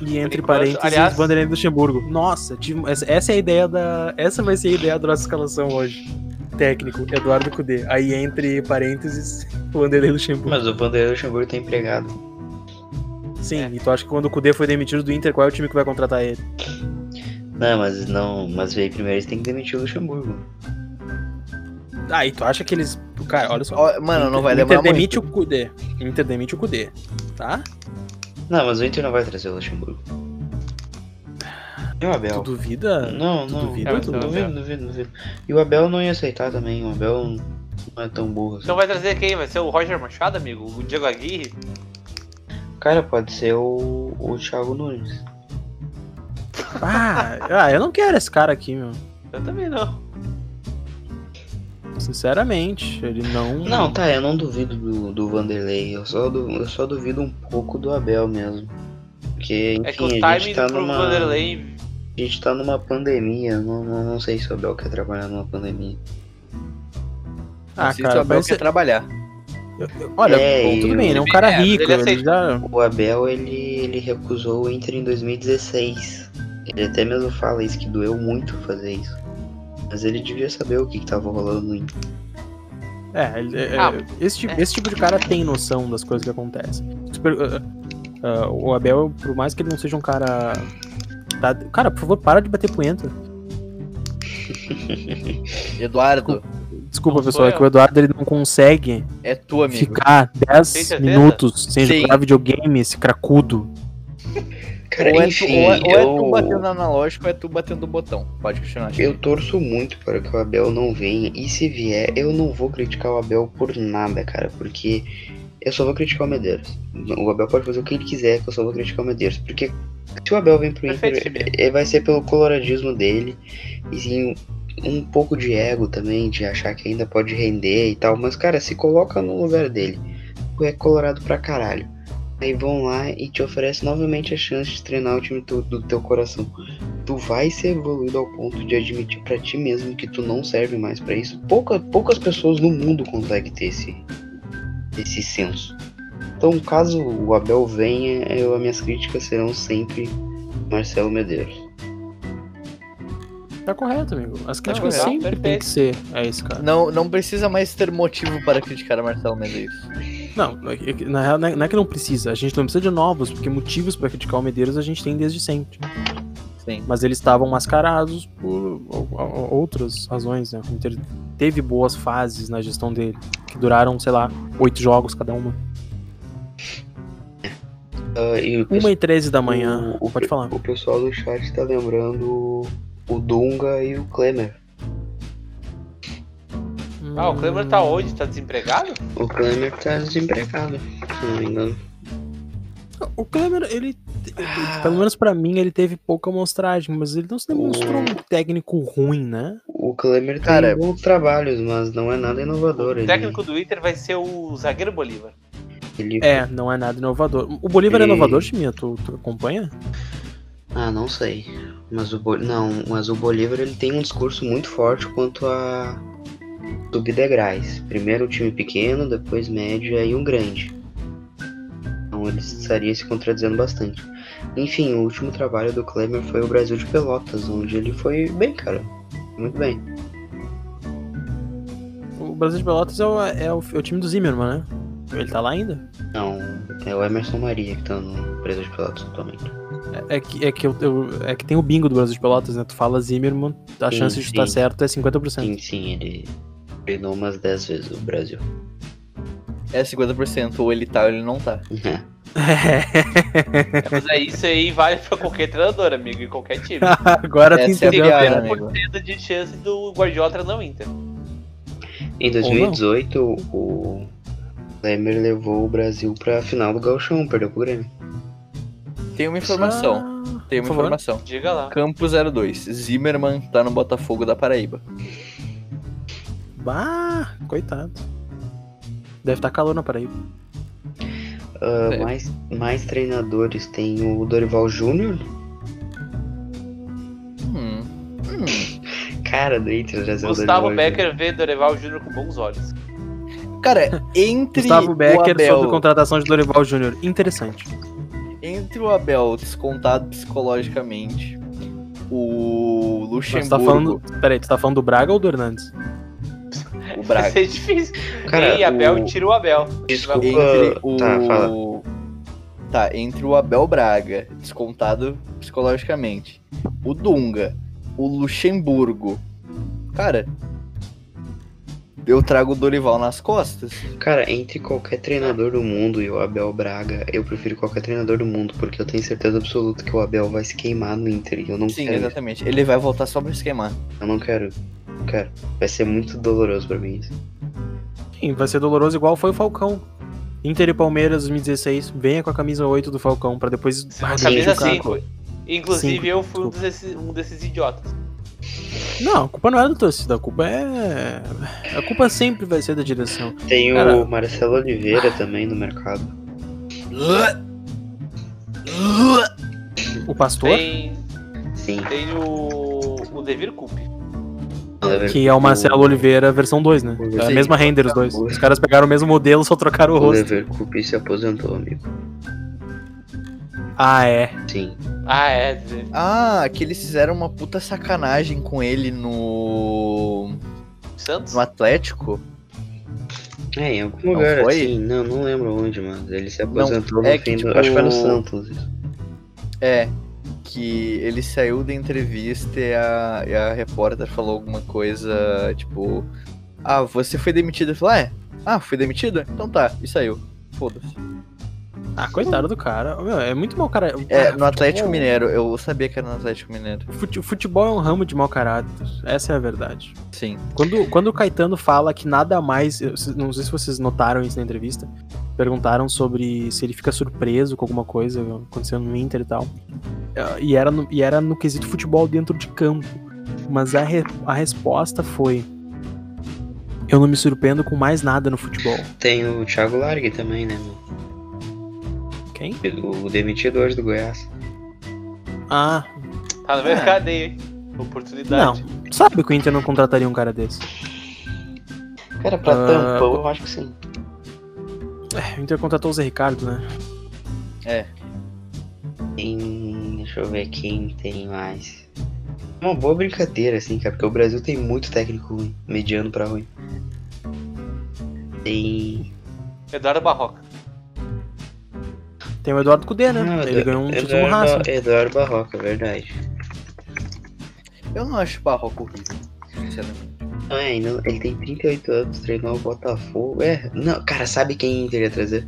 E entre parênteses, aliás- Vanderlei Luxemburgo. Nossa, tive- essa, essa é a ideia da. Essa vai ser a ideia da nossa escalação hoje. Técnico, Eduardo Cudê. Aí entre parênteses, *laughs* Vanderlei Luxemburgo. Mas o Vanderlei Luxemburgo tá empregado. Sim, É. e tu acha que quando o Cudê foi demitido do Inter, qual é o time que vai contratar ele? Não, mas não, mas veio primeiro eles têm que demitir o Luxemburgo. Ah, e tu acha que eles. Cara, olha só. Ó, mano, não vai o demorar Inter demite muito. o Cudê. O Inter demite o Cudê. Tá? Não, mas o Inter não vai trazer o Luxemburgo. E o Tu Abel? duvida? Não, tu não, duvida, não, tu duvido, duvida? duvido, duvido. E o Abel não ia aceitar também, o Abel não é tão burro assim. Então vai trazer quem? Vai ser o Roger Machado, amigo? O Diego Aguirre? Cara, pode ser o, o Thiago Nunes. Ah, ah, eu não quero esse cara aqui, meu. Eu também não. Sinceramente, ele não. Não, tá, eu não duvido do, do Vanderlei, eu só, du- eu só duvido um pouco do Abel mesmo. Porque, É que o enfim, a gente tá numa. Vanderlei. A gente tá numa pandemia, não, não, não sei se o Abel quer trabalhar numa pandemia. Ah, se cara, o Abel quer trabalhar. Olha, É, bom, tudo bem, ele é um cara É, rico, ele ele, já. O Abel, ele, ele recusou o Inter em 2016. Ele até mesmo fala isso, que doeu muito fazer isso. Mas ele devia saber o que, que tava rolando no Inter. É, é, Ah, esse, tipo, é. esse tipo de cara tem noção das coisas que acontecem. Super- ah, ah, o Abel, por mais que ele não seja um cara. tá- Cara, por favor, para de bater punheta. *laughs* Eduardo, Desculpa, pessoal, é que o Eduardo ele não consegue é tu, amigo. ficar 10 Tem certeza? minutos sem Sim. jogar videogame, esse cracudo. Cara, ou, é tu, enfim, ou, é, ou é tu batendo no analógico ou é tu batendo no botão. Pode questionar. eu torço muito para que o Abel não venha. E se vier, eu não vou criticar o Abel por nada, cara. Porque eu só vou criticar o Medeiros. O Abel pode fazer o que ele quiser, que eu só vou criticar o Medeiros. Porque se o Abel vem pro Perfeito, Inter, Chiminha. eh, vai ser pelo coloradismo dele. E sim, um pouco de ego também, de achar que ainda pode render e tal. Mas, cara, se coloca no lugar dele. Tu é colorado pra caralho. Aí vão lá e te oferece novamente a chance de treinar o time do, do teu coração. Tu vai ser evoluído ao ponto de admitir pra ti mesmo que tu não serve mais pra isso. Pouca, poucas pessoas no mundo conseguem ter esse, esse senso. Então, caso o Abel venha, eu, as minhas críticas serão sempre Marcelo Medeiros. Tá correto, amigo. As críticas tá sempre tem que ser a esse cara. Não, não precisa mais ter motivo para criticar a Marcelo Medeiros. Não, é que- na real não é- não é que não precisa. A gente não precisa de novos, porque motivos pra criticar o Medeiros a gente tem desde sempre. Sim. Mas eles estavam mascarados por outras razões, né? O Inter teve boas fases na gestão dele, que duraram, sei lá, oito jogos cada uma. Ah, e o, Uma e 13 da manhã. o, o, Pode falar. o pessoal do chat tá lembrando o Dunga e o Klemer. Ah, o Kleber tá onde? Tá desempregado? O Klemer tá desempregado, se não me engano. O Klemer, ele, pelo menos pra mim, ele teve pouca amostragem, mas ele não se demonstrou um técnico ruim, né? O Klemer tem Cara, bons trabalhos, mas não é nada inovador. O ele- técnico do Inter vai ser o zagueiro Bolívar. ele É, não é nada inovador. O Bolívar é inovador, Chiminha? Tu, tu acompanha? Ah, não sei. Mas o Bo... não, mas o Bolívar ele tem um discurso muito forte quanto a subir degraus. Primeiro um time pequeno, depois médio e aí um grande. Então ele estaria se contradizendo bastante. Enfim, o último trabalho do Klemer foi o Brasil de Pelotas, onde ele foi bem, cara. Muito bem. Brasil de Pelotas é o, é o, é o time do Zimmermann, né? Ele tá lá ainda? Não, é o Emerson Maria que tá no Brasil de Pelotas atualmente. É, é que, é, que eu, eu- é que tem o bingo do Brasil de Pelotas, né? Tu fala Zimmermann, a Sim, chance de estar certo é 50%. Sim, sim, ele treinou umas 10 vezes o Brasil. É 50%, ou ele tá ou ele não tá. *laughs* É, Mas é isso aí vale pra qualquer treinador, amigo, em qualquer time. *laughs* Agora é cara. né? amigo. 50% de chance do Guardiola treinar o Inter. Em 2018, o Lemer levou o Brasil pra final do Gauchão, perdeu pro Grêmio. Tem uma informação. Ah, Tem uma favor. informação. Diga lá. Campo 02. Zimmermann tá no Botafogo da Paraíba. Bah, coitado. Deve estar calor na Paraíba. É. mais, mais treinadores tem o Dorival Júnior. Hum. Hum. Cara do Inter, já Gustavo Dorival Becker vê Dorival Júnior com bons olhos. Cara, *laughs* entre Gustavo o Becker Abel, sobre contratação de Dorival Júnior. Interessante. Entre o Abel descontado psicologicamente, o Mas tá Luxemburgo, falando. Peraí, tu tá falando do Braga ou do Hernandes? o Vai Braga, ser difícil. Cara, Ei, Abel, o- tira o Abel. Desculpa. entre o Tá, fala. Tá, entre o Abel Braga, descontado psicologicamente, o Dunga, o Luxemburgo. Cara, eu trago o Dorival nas costas. Cara, entre qualquer treinador do mundo e o Abel Braga, eu prefiro qualquer treinador do mundo, porque eu tenho certeza absoluta que o Abel vai se queimar no Inter. E eu não Sim, quero. exatamente. Ele vai voltar só pra esquemar. Eu não quero. Não quero. Vai ser muito doloroso pra mim isso. Sim, vai ser doloroso igual foi o Falcão. Inter e Palmeiras 2016, venha com a camisa 8 do Falcão pra depois. Ah, Sim, Camisa Sim, 5. Inclusive, Cinco, eu fui um desses, um desses idiotas. Não, a culpa não é do torcida, a culpa é. A culpa sempre vai ser da direção. Tem Cara- o Marcelo Oliveira também no mercado. O pastor, Tem, Sim. tem o, o Devir Coupe. que é o Marcelo Oliveira versão 2, né? É a mesma render os dois. Os caras pegaram o mesmo modelo, só trocaram o O rosto. Leverkusen se aposentou, amigo. Ah, é. Sim. Ah, é. Ah, que eles fizeram uma puta sacanagem com ele no. Santos? no Atlético. É, em algum Não lugar foi? assim. Não, não lembro onde, mas ele se aposentou é no que, fim tipo, do. Acho que foi no Santos. isso. É. Que ele saiu da entrevista e a, e a repórter falou alguma coisa, tipo. Ah, você foi demitido. Ele falou, ah, é? Ah, fui demitido? Então tá, e saiu. Foda-se. Ah, coitado do cara. Meu, é muito mau cara. É, no Atlético futebol- Mineiro, eu sabia que era no Atlético Mineiro. fute- Futebol é um ramo de mau caráter. Essa é a verdade. Sim. Quando, quando o Caetano fala que nada mais. eu- Não sei se vocês notaram isso na entrevista. Perguntaram sobre se ele fica surpreso com alguma coisa acontecendo no Inter e tal. Eh, E era no, e era no quesito futebol dentro de campo. Mas a, re- a resposta foi. Eu não me surpreendo com mais nada no futebol. Tem o Thiago Largue também, né, meu? Quem? O demitido hoje do Goiás. Ah, Tá no É. mercado aí. Oportunidade. não. Sabe que o Inter não contrataria um cara desse? Cara, pra Ah, tampão, eu acho que sim. É, o Inter contratou o Zé Ricardo, né? É. Tem. Deixa eu ver quem tem mais. Uma boa brincadeira, assim, cara, porque o Brasil tem muito técnico ruim, mediano pra ruim. Tem. Eduardo Barroca. Tem o Eduardo Cudê, né? Ah, Ele ganhou um título no Eduardo, Racing. Eduardo Barroca, verdade. Eu não acho o Barroco horrível, sinceramente. Ah, ainda, ele tem 38 anos, treinou o Botafogo. É, não, cara, sabe quem Inter ia trazer?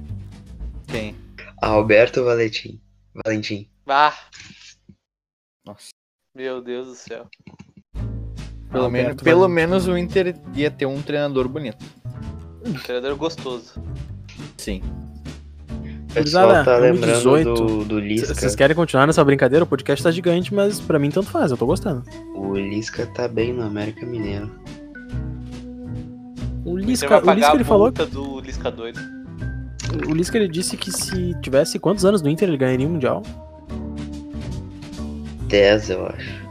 Quem? Alberto Valentim. Valentim. Ah, Nossa. meu Deus do céu. Pelo, menos, pelo menos o Inter ia ter um treinador bonito. Treinador gostoso. Sim. O pessoal tá é lembrando 18. do, do Lisca. Vocês querem continuar nessa brincadeira? O podcast tá gigante, mas pra mim tanto faz, eu tô gostando. O Lisca tá bem no América Mineiro. O Lisca, o Lisca ele a falou, do Lisca doido. o Lisca ele disse que se tivesse quantos anos no Inter ele ganharia um mundial? 10, eu acho.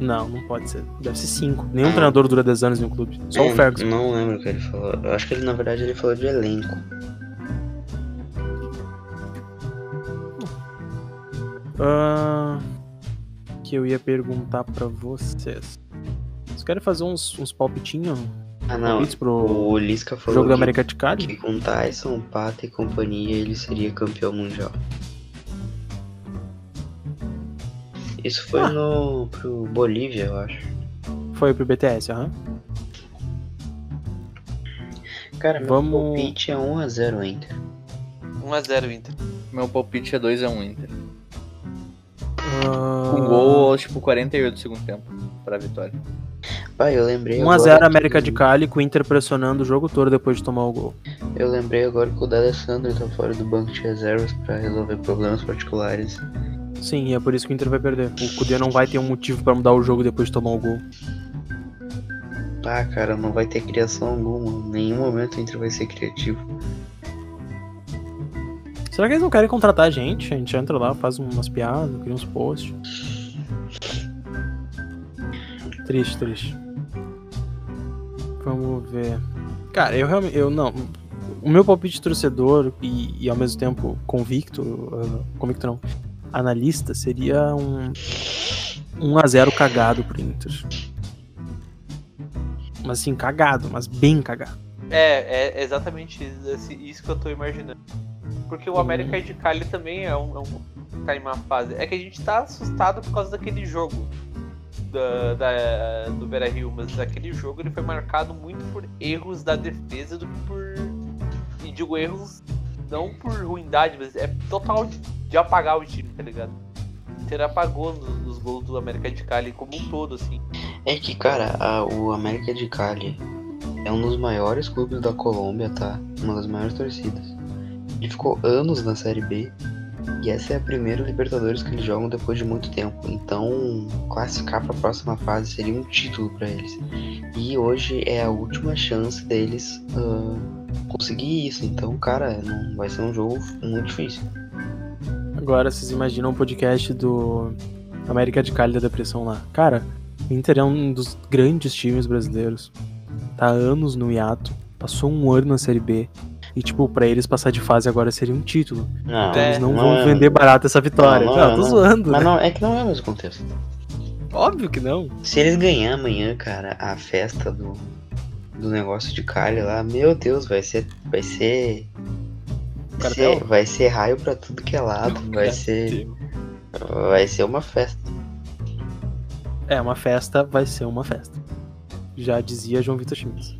Não, não pode ser. Deve ser 5. Nenhum Ah. treinador dura 10 anos em um clube. Só É, o Ferguson. Não lembro o que ele falou. Eu acho que ele, na verdade, ele falou de elenco. Ah, que eu ia perguntar pra vocês. Vocês querem fazer uns, uns palpitinhos Ah, não. Pro O Lisca falou jogo da que- América de Cali? que com Tyson, Pata e companhia ele seria campeão mundial. Isso foi Ah. no pro Bolívia, eu acho. Foi pro BTS, aham. Cara, meu Vamos- palpite é 1x0 Inter. 1x0 Inter. Meu palpite é 2x1 Inter. Ah, Com gol, tipo, 48 do segundo tempo pra vitória. Pai, eu lembrei 1x0 agora América que- de Cali, com o Inter pressionando o jogo todo depois de tomar o gol. Eu lembrei agora que o D'Alessandro tá fora do banco de reservas pra resolver problemas particulares. Sim, e é por isso que o Inter vai perder. O Kudê não vai ter um motivo pra mudar o jogo depois de tomar o gol. Ah, cara, não vai ter criação alguma. Em nenhum momento o Inter vai ser criativo. Será que eles não querem contratar a gente? A gente entra lá, faz umas piadas, cria uns posts. Triste, triste. Vamos ver. Cara, eu realmente. Eu não. O meu palpite torcedor e, e ao mesmo tempo convicto. ah, convicto não. Analista seria um. 1x0 cagado pro Inter. Mas assim, cagado, mas bem cagado. É, é exatamente esse- isso que eu tô imaginando. Porque o América de Cali também é um, é um tá em uma fase. É que a gente tá assustado por causa daquele jogo da, da- do Beira Rio, mas aquele jogo ele foi marcado muito por erros da defesa do que por. E digo erros não por ruindade, mas é total de, de apagar o time, tá ligado? O Inter apagou nos, nos gols do América de Cali como um todo, assim. É que, cara, a- o América de Cali é um dos maiores clubes da Colômbia, tá? Uma das maiores torcidas. Ele ficou anos na Série B. E essa é a primeira Libertadores que eles jogam depois de muito tempo. Então, classificar para a próxima fase seria um título para eles. E hoje é a última chance deles ah, conseguir isso. Então, cara, não vai ser um jogo muito difícil. Agora vocês imaginam o podcast do América de Cali da Depressão lá. Cara, o Inter é um dos grandes times brasileiros. Tá anos no hiato. Passou um ano na Série B. E, tipo, pra eles passar de fase agora seria um título. Não, Então eles não, não vão é- vender barato essa vitória. Não, Não, não é, tô não. zoando, Mas né? não, é que não é o mesmo contexto. Óbvio que não. Se eles ganhar amanhã, cara, a festa do, do negócio de Cali lá, meu Deus, vai ser. Vai ser. Vai ser, vai ser raio pra tudo que é lado. *laughs* Vai ser. Vai ser uma festa. É, uma festa vai ser uma festa. Já dizia João Vitor Schmitz.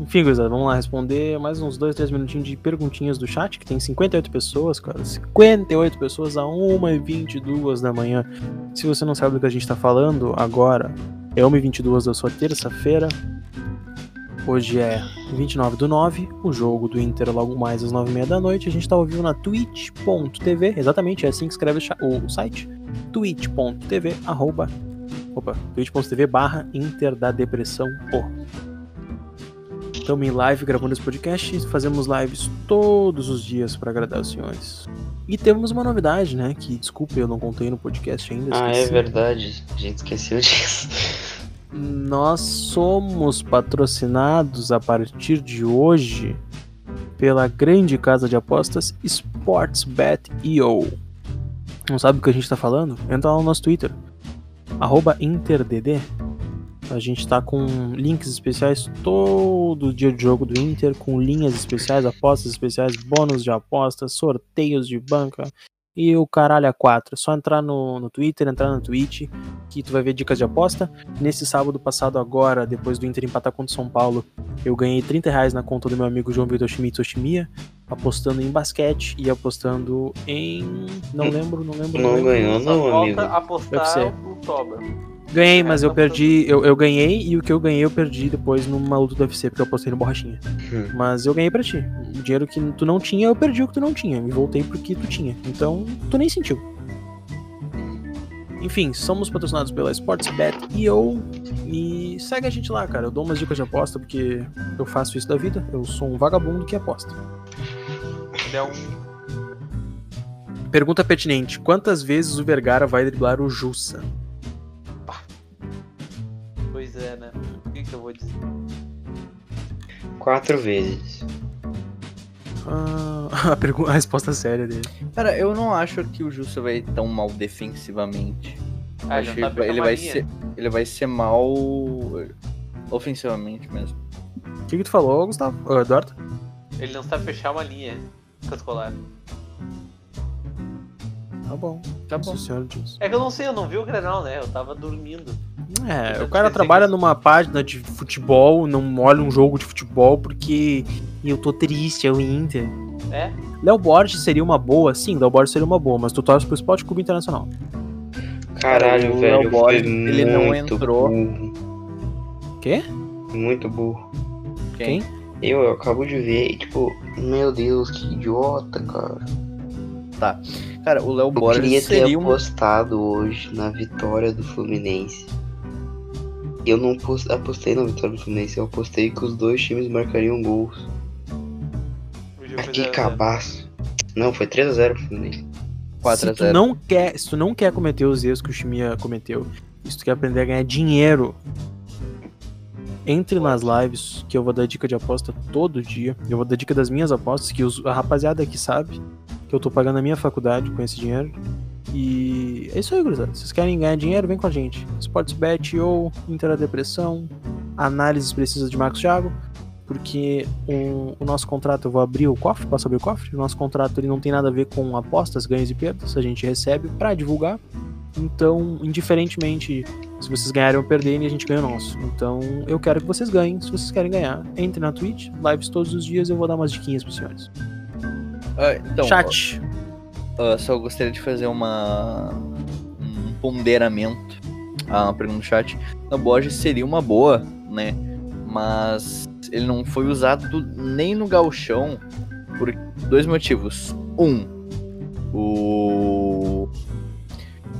Enfim, gurizada, vamos lá responder mais uns 2, 3 minutinhos de perguntinhas do chat, que tem 58 pessoas, cara. 58 pessoas a 1h22 da manhã. Se você não sabe do que a gente tá falando, agora é 1h22 da sua terça-feira. Hoje é 29 do 9, o jogo do Inter logo mais às 9h30 da noite. A gente tá vivo na twitch.tv, exatamente, é assim que escreve o site twitch.tv arroba opa, twitch.tv barra Inter da Depressão o. Estamos em live gravando esse podcast, fazemos lives todos os dias para agradar os senhores. E temos uma novidade, né? Que desculpa, eu não contei no podcast ainda. Ah, é esqueci. verdade. A gente esqueceu disso. Nós somos patrocinados a partir de hoje pela grande casa de apostas SportsBet.io. Não sabe do que a gente tá falando? Entra lá no nosso Twitter, InterDD. A gente tá com links especiais todo dia de jogo do Inter, com linhas especiais, apostas especiais, bônus de apostas, sorteios de banca e o caralho a quatro. É só entrar no, no Twitter, entrar na Twitch, que tu vai ver dicas de aposta. Nesse sábado passado agora, depois do Inter empatar contra o São Paulo, eu ganhei 30 reais na conta do meu amigo João Vitor Schmitz Oshimia, apostando em basquete e apostando em... não lembro, não lembro. Não lembro. ganhou, Só não, amigo. falta apostar o. Ganhei, mas eu perdi, eu, eu ganhei e o que eu ganhei eu perdi depois numa luta do UFC, porque eu apostei no borrachinha. Hum. Mas eu ganhei pra ti. O dinheiro que tu não tinha, eu perdi o que tu não tinha. E voltei porque tu tinha. Então, tu nem sentiu. Enfim, somos patrocinados pela SportsBet.io e segue a gente lá, cara. Eu dou umas dicas de aposta porque eu faço isso da vida. Eu sou um vagabundo que aposta. Ele é um. Pergunta pertinente: quantas vezes o Vergara vai driblar o Jussa? Quatro vezes. Ah, *laughs* a, pergu- a resposta séria dele. Cara, eu não acho que o Justo vai tão mal defensivamente. Ah, acho que tá ele vai ser, ele vai ser mal Ofensivamente mesmo. O que, que tu falou, Gustavo? Ô, Eduardo? Ele não sabe fechar uma linha colares. Tá bom. Tá bom. o senhor diz. É que eu não sei, eu não vi o Grenal, né? Eu tava dormindo. É, Eu o cara trabalha que- numa página de futebol, não olha um jogo de futebol porque eu tô triste, é o Inter. É? Léo Borges seria uma boa? Sim, Léo Borges seria uma boa, mas tu torce pro Esporte Clube Internacional. Caralho, o velho, Léo Borges, ele não entrou. burro. Quê? Muito burro. Quem? Eu, eu acabo de ver e, tipo, meu Deus, que idiota, cara. Cara, o Léo Eu queria Borges ter seria um. apostado hoje na vitória do Fluminense. Eu não pos- apostei na vitória do Fluminense, eu apostei que os dois times marcariam gols. Mas foi que 0 a 0. cabaço. Não, foi 3x0 pro Fluminense. 4 a se tu 0. não quer, se tu não quer cometer os erros que o Chimia cometeu, se tu quer aprender a ganhar dinheiro, entre nas lives que eu vou dar dica de aposta todo dia. Eu vou dar dica das minhas apostas que os- a rapaziada aqui sabe que eu tô pagando a minha faculdade com esse dinheiro. E é isso aí, gurizada. Se vocês querem ganhar dinheiro, vem com a gente. Sportsbet ou Inter da Depressão, análises precisas de Marcos Thiago, porque o, o nosso contrato, eu vou abrir o cofre, posso abrir o cofre? O nosso contrato ele não tem nada a ver com apostas, ganhos e perdas, a gente recebe pra divulgar. Então, indiferentemente se vocês ganharem ou perderem, a gente ganha o nosso. Então, eu quero que vocês ganhem. Se vocês querem ganhar, entre na Twitch, lives todos os dias, eu vou dar umas diquinhas pros senhores. Ah, então, Chat. Ah, só gostaria de fazer uma. um ponderamento. Ah, uma pergunta no chat. O Borges seria uma boa, né? Mas ele não foi usado nem no galchão por dois motivos. Um, o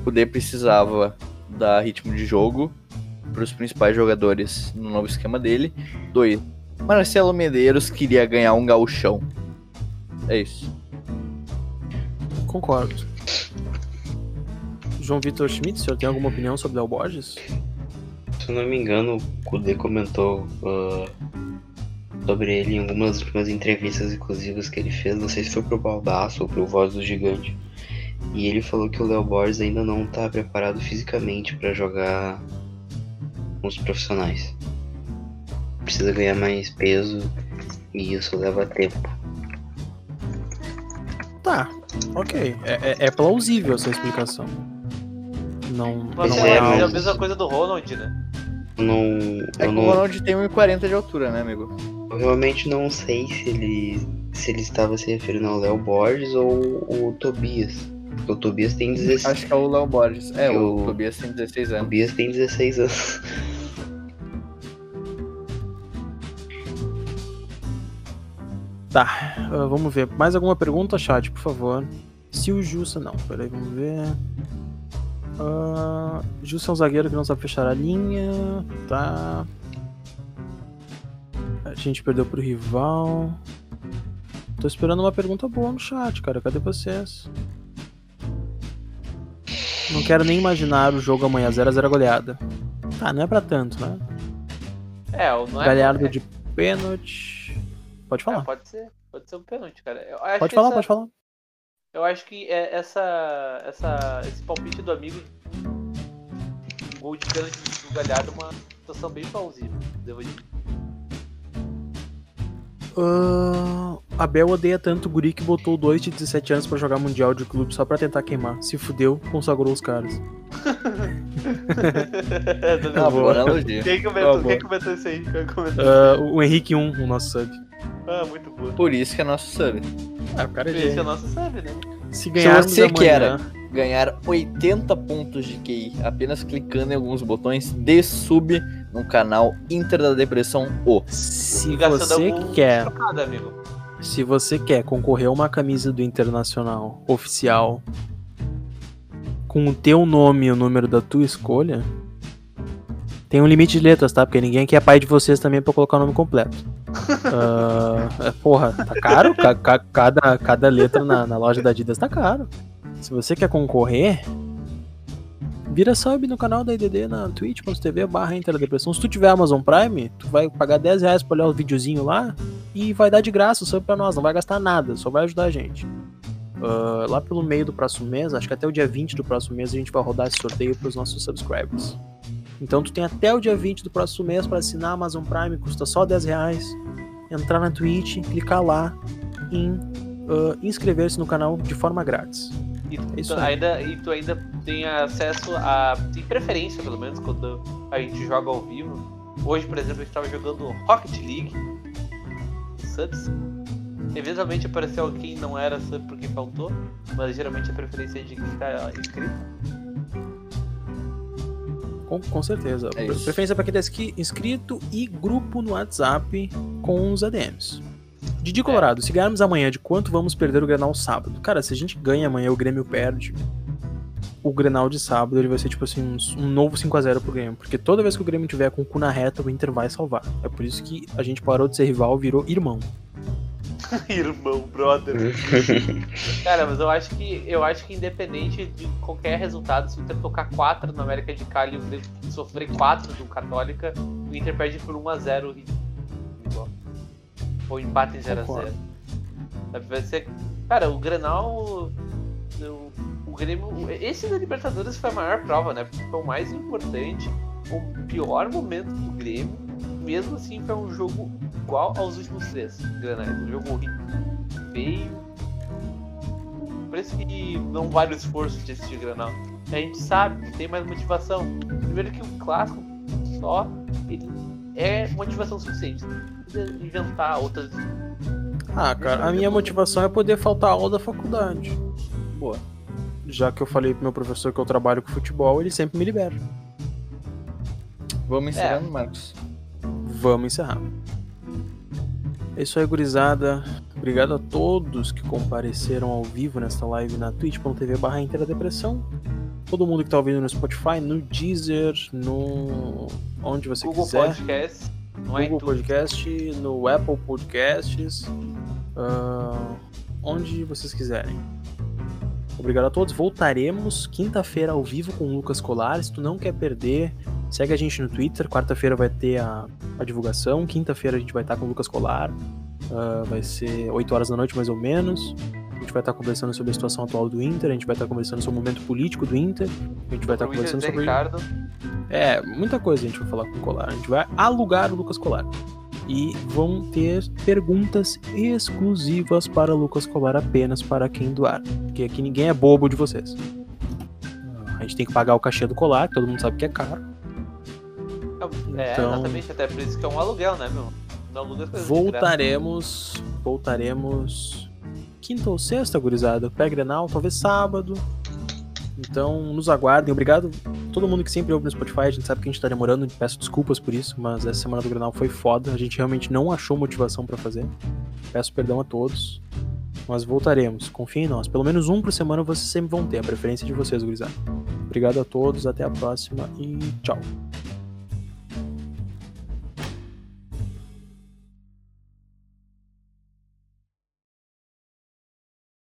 poder precisava dar ritmo de jogo para os principais jogadores no novo esquema dele. Dois, Marcelo Medeiros queria ganhar um galchão. É isso. Concordo. João Vitor Schmidt, o senhor tem alguma opinião sobre Del Borges? Se eu não me engano, o Kudê comentou ah, sobre ele em algumas últimas entrevistas exclusivas que ele fez. Não sei se foi pro Baldaço ou pro Voz do Gigante. E ele falou que o Léo Borges ainda não tá preparado fisicamente pra jogar com os profissionais. Precisa ganhar mais peso e isso leva tempo. Tá, ok. É, é- é plausível essa explicação. Não, Mas não é, é, mas a mesma coisa do Ronald, né? Não, É que o não, Ronald tem 1,40 de altura, né, amigo? eu realmente não sei se ele se ele estava se referindo ao Léo Borges ou o Tobias. Porque o Tobias tem 16 Acho que é o Léo Borges. É, o Eu- Tobias tem 16 O anos. Tobias tem 16 anos. Tá, ah, vamos ver. Mais alguma pergunta, chat, por favor? Se o Jussa. Não, peraí, vamos ver. Uh, Jussa é um zagueiro que não sabe fechar a linha. Tá. A gente perdeu pro rival. Tô esperando uma pergunta boa no chat, cara. Cadê vocês? Não quero nem imaginar o jogo amanhã 0x0 goleada. Tá, não é pra tanto, né? É, o não é. Galhardo é, de pênalti. Pode é, falar. pode ser. Pode ser um pênalti, cara. Eu acho Pode falar, essa- pode falar. Eu acho que é essa, essa, esse palpite do amigo gol de pênalti do Galhardo é uma situação bem plausível. Devo dizer. Ah, Abel odeia tanto o guri que botou dois de 17 anos pra jogar Mundial de clube só pra tentar queimar. Se fudeu, consagrou os caras. *laughs* Boa analogia. Quem comentou, Tá bom. quem comentou isso aí? Quem comentou? Ah, o Henrique 1, o nosso sub. Ah, muito boa. Por isso que é nosso sub. Ah, o cara é Esse é o gênio. nosso sabe, né? Se ganharmos você amanhã, quer ganhar 80 pontos de QI apenas clicando em alguns botões de sub no canal Inter da Depressão O. Se você quer, trocado, amigo. se você quer concorrer a uma camisa do Internacional oficial com o teu nome e o número da tua escolha, tem um limite de letras, tá? Porque ninguém aqui é pai de vocês também pra colocar o nome completo. É, porra, tá caro? Ca- ca- cada, cada letra na, na loja da Adidas tá caro. Se você quer concorrer, vira sub no canal da IDD na twitch.tv barra Interdepressão. Se tu tiver Amazon Prime, tu vai pagar 10 reais pra olhar o videozinho lá e vai dar de graça o sub pra nós, não vai gastar nada, só vai ajudar a gente. Ah, lá pelo meio do próximo mês, acho que até o dia 20 do próximo mês, a gente vai rodar esse sorteio pros nossos subscribers. Então tu tem até o dia 20 do próximo mês para assinar a Amazon Prime, custa só 10 reais. Entrar na Twitch, clicar lá em uh, inscrever-se no canal de forma grátis. E tu, É isso tu ainda, e tu ainda tem acesso a. tem preferência, pelo menos, quando a gente joga ao vivo. Hoje, por exemplo, a gente tava jogando Rocket League. Subs. Eventualmente apareceu alguém que não era sub porque faltou, mas geralmente a preferência é de quem tá inscrito. Com, com certeza. É. Preferência para quem tá insqui- inscrito e grupo no WhatsApp com os ADMs. Didi Colorado, se ganharmos amanhã, de quanto vamos perder o Grenal sábado? Cara, se a gente ganha amanhã o Grêmio perde, o Grenal de sábado ele vai ser tipo assim, uns- um, novo 5x0 pro Grêmio. Porque toda vez que o Grêmio tiver com o cu na reta, o Inter vai salvar. É por isso que a gente parou de ser rival, virou irmão. *laughs* Irmão, brother. *laughs* Cara, mas eu acho que eu acho que independente de qualquer resultado, se o Inter tocar 4 no América de Cali e o Grêmio sofrer 4 do Católica, o Inter perde por 1x0 e- igual. ou empate em 0x0. Concordo. Sabe, Vai ser. Cara, o Grenal. O, o Grêmio. Esse da Libertadores foi a maior prova, né? Porque foi o mais importante, o pior momento do Grêmio. Mesmo assim, foi um jogo igual aos últimos três Grenais. Um jogo horrível, feio. Por isso que não vale o esforço de assistir Grenal. A gente sabe que tem mais motivação. Primeiro que o clássico só ele é motivação suficiente. Não precisa inventar outras Ah, cara, a minha motivação é poder faltar aula da faculdade. Boa. Já que eu falei pro meu professor que eu trabalho com futebol, ele sempre me libera. Vamos encerrando, Marcos. Vamos encerrar. É isso aí, gurizada. Obrigado a todos que compareceram ao vivo nesta live na twitch.tv barra Depressão. Todo mundo que tá ouvindo no Spotify, no Deezer, no... onde você Google quiser. Podcast, no Google iTunes. Podcast, no Apple Podcasts, ah, onde vocês quiserem. Obrigado a todos. Voltaremos quinta-feira ao vivo com o Lucas Colar. Se tu não quer perder, segue a gente no Twitter. Quarta-feira vai ter a, a divulgação. Quinta-feira a gente vai estar com o Lucas Colar. Ah, vai ser 8 horas da noite mais ou menos. A gente vai estar conversando sobre a situação atual do Inter. A gente vai estar conversando sobre o momento político do Inter. A gente vai estar conversando sobre. Ricardo. É, muita coisa a gente vai falar com o Colar. A gente vai alugar o Lucas Colar. E vão ter perguntas exclusivas para o Lucas Colar apenas para quem doar. Porque aqui ninguém é bobo de vocês. A gente tem que pagar o cachê do colar, que todo mundo sabe que é caro. É, Então- exatamente, até por isso que é um aluguel, né, meu? Não aluga as coisas de graça. Voltaremos. Voltaremos. Quinta ou sexta, gurizada. Pré-grenal, talvez sábado. Então, nos aguardem. Obrigado a todo mundo que sempre ouve no Spotify. A gente sabe que a gente tá demorando. Peço desculpas por isso, mas essa semana do Grenal foi foda. A gente realmente não achou motivação pra fazer. Peço perdão a todos. Mas voltaremos. Confiem em nós. Pelo menos um por semana vocês sempre vão ter. A preferência de vocês, gurizada. Obrigado a todos. Até a próxima e tchau.